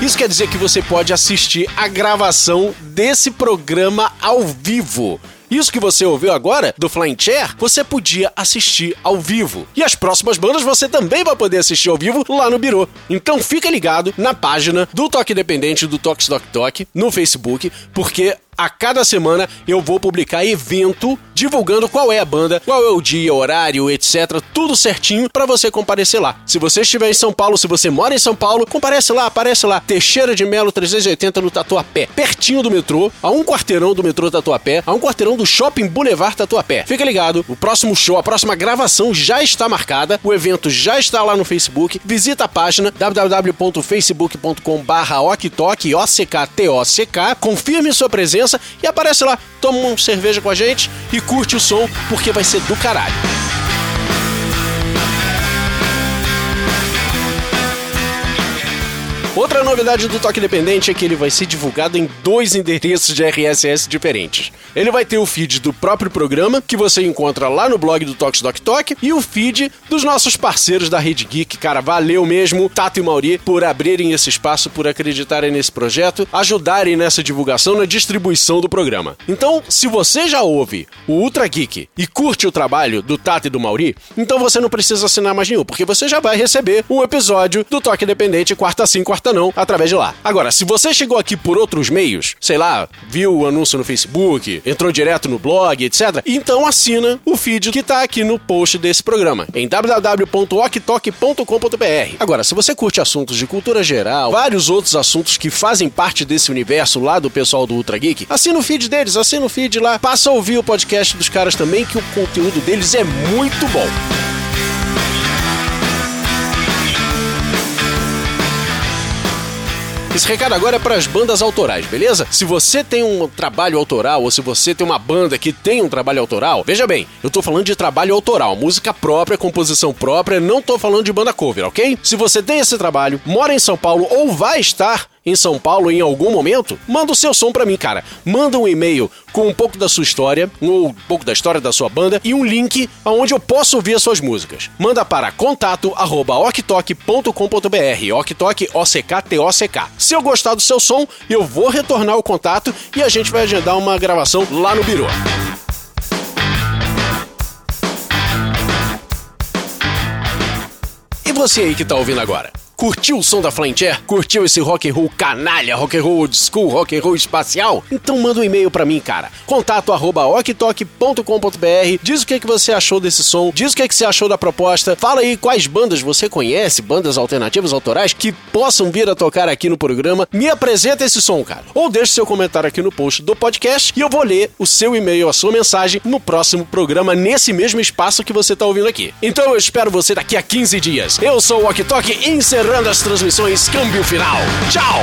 Isso quer dizer que você pode assistir a gravação desse programa ao vivo. Isso que você ouviu agora do Flying Chair, você podia assistir ao vivo. E as próximas bandas você também vai poder assistir ao vivo lá no Biro. Então fica ligado na página do Toque Independente do Tox Doc Toque no Facebook, porque a cada semana eu vou publicar evento divulgando qual é a banda, qual é o dia, horário, etc. Tudo certinho para você comparecer lá. Se você estiver em São Paulo, se você mora em São Paulo, comparece lá, aparece lá. Teixeira de Melo 380 no Tatuapé, pertinho do metrô, a um quarteirão do metrô Tatuapé, a um quarteirão do Shopping Boulevard Tatuapé. Fica ligado, o próximo show, a próxima gravação já está marcada, o evento já está lá no Facebook. Visita a página www.facebook.com/oktok, O C K T O C K. Confirme sua presença e aparece lá, toma uma cerveja com a gente e curte o som, porque vai ser do caralho. Outra novidade do Toque Independente é que ele vai ser divulgado em dois endereços de RSS diferentes. Ele vai ter o feed do próprio programa, que você encontra lá no blog do Tox Doc Talk, e o feed dos nossos parceiros da Rede Geek. Cara, valeu mesmo, Tato e Mauri, por abrirem esse espaço, por acreditarem nesse projeto, ajudarem nessa divulgação, na distribuição do programa. Então, se você já ouve o Ultra Geek e curte o trabalho do Tato e do Mauri, então você não precisa assinar mais nenhum, porque você já vai receber um episódio do Toque Independente quarta sim, quarta não, através de lá. Agora, se você chegou aqui por outros meios, sei lá, viu o anúncio no Facebook, entrou direto no blog, etc., então assina o feed que tá aqui no post desse programa, em www.oktok.com.br. Agora, se você curte assuntos de cultura geral, vários outros assuntos que fazem parte desse universo lá do pessoal do Ultra Geek, assina o feed deles, assina o feed lá, passa a ouvir o podcast dos caras também, que o conteúdo deles é muito bom. Esse recado agora é para as bandas autorais, beleza? Se você tem um trabalho autoral ou se você tem uma banda que tem um trabalho autoral, veja bem, eu tô falando de trabalho autoral, música própria, composição própria, não tô falando de banda cover, ok? Se você tem esse trabalho, mora em São Paulo ou vai estar em São Paulo em algum momento, manda o seu som pra mim, cara. Manda um e-mail com um pouco da sua história, ou um pouco da história da sua banda e um link aonde eu posso ouvir as suas músicas. Manda para contato@oktok.com.br, oktok O C K T O C K. Se eu gostar do seu som, eu vou retornar o contato e a gente vai agendar uma gravação lá no Biro. E você aí que tá ouvindo agora? Curtiu o som da Flying Chair? Curtiu esse rock and roll canalha, rock and roll old school, rock and roll espacial? Então manda um e-mail pra mim, cara. Contato arroba oktok.com.br Diz o que, que você achou desse som, diz o que, que você achou da proposta. Fala aí quais bandas você conhece, bandas alternativas autorais que possam vir a tocar aqui no programa. Me apresenta esse som, cara. Ou deixe seu comentário aqui no post do podcast e eu vou ler o seu e-mail, a sua mensagem no próximo programa, nesse mesmo espaço que você tá ouvindo aqui. Então eu espero você daqui a 15 dias. Eu sou o Ok Tok, encerrando as transmissões Câmbio Final. Tchau!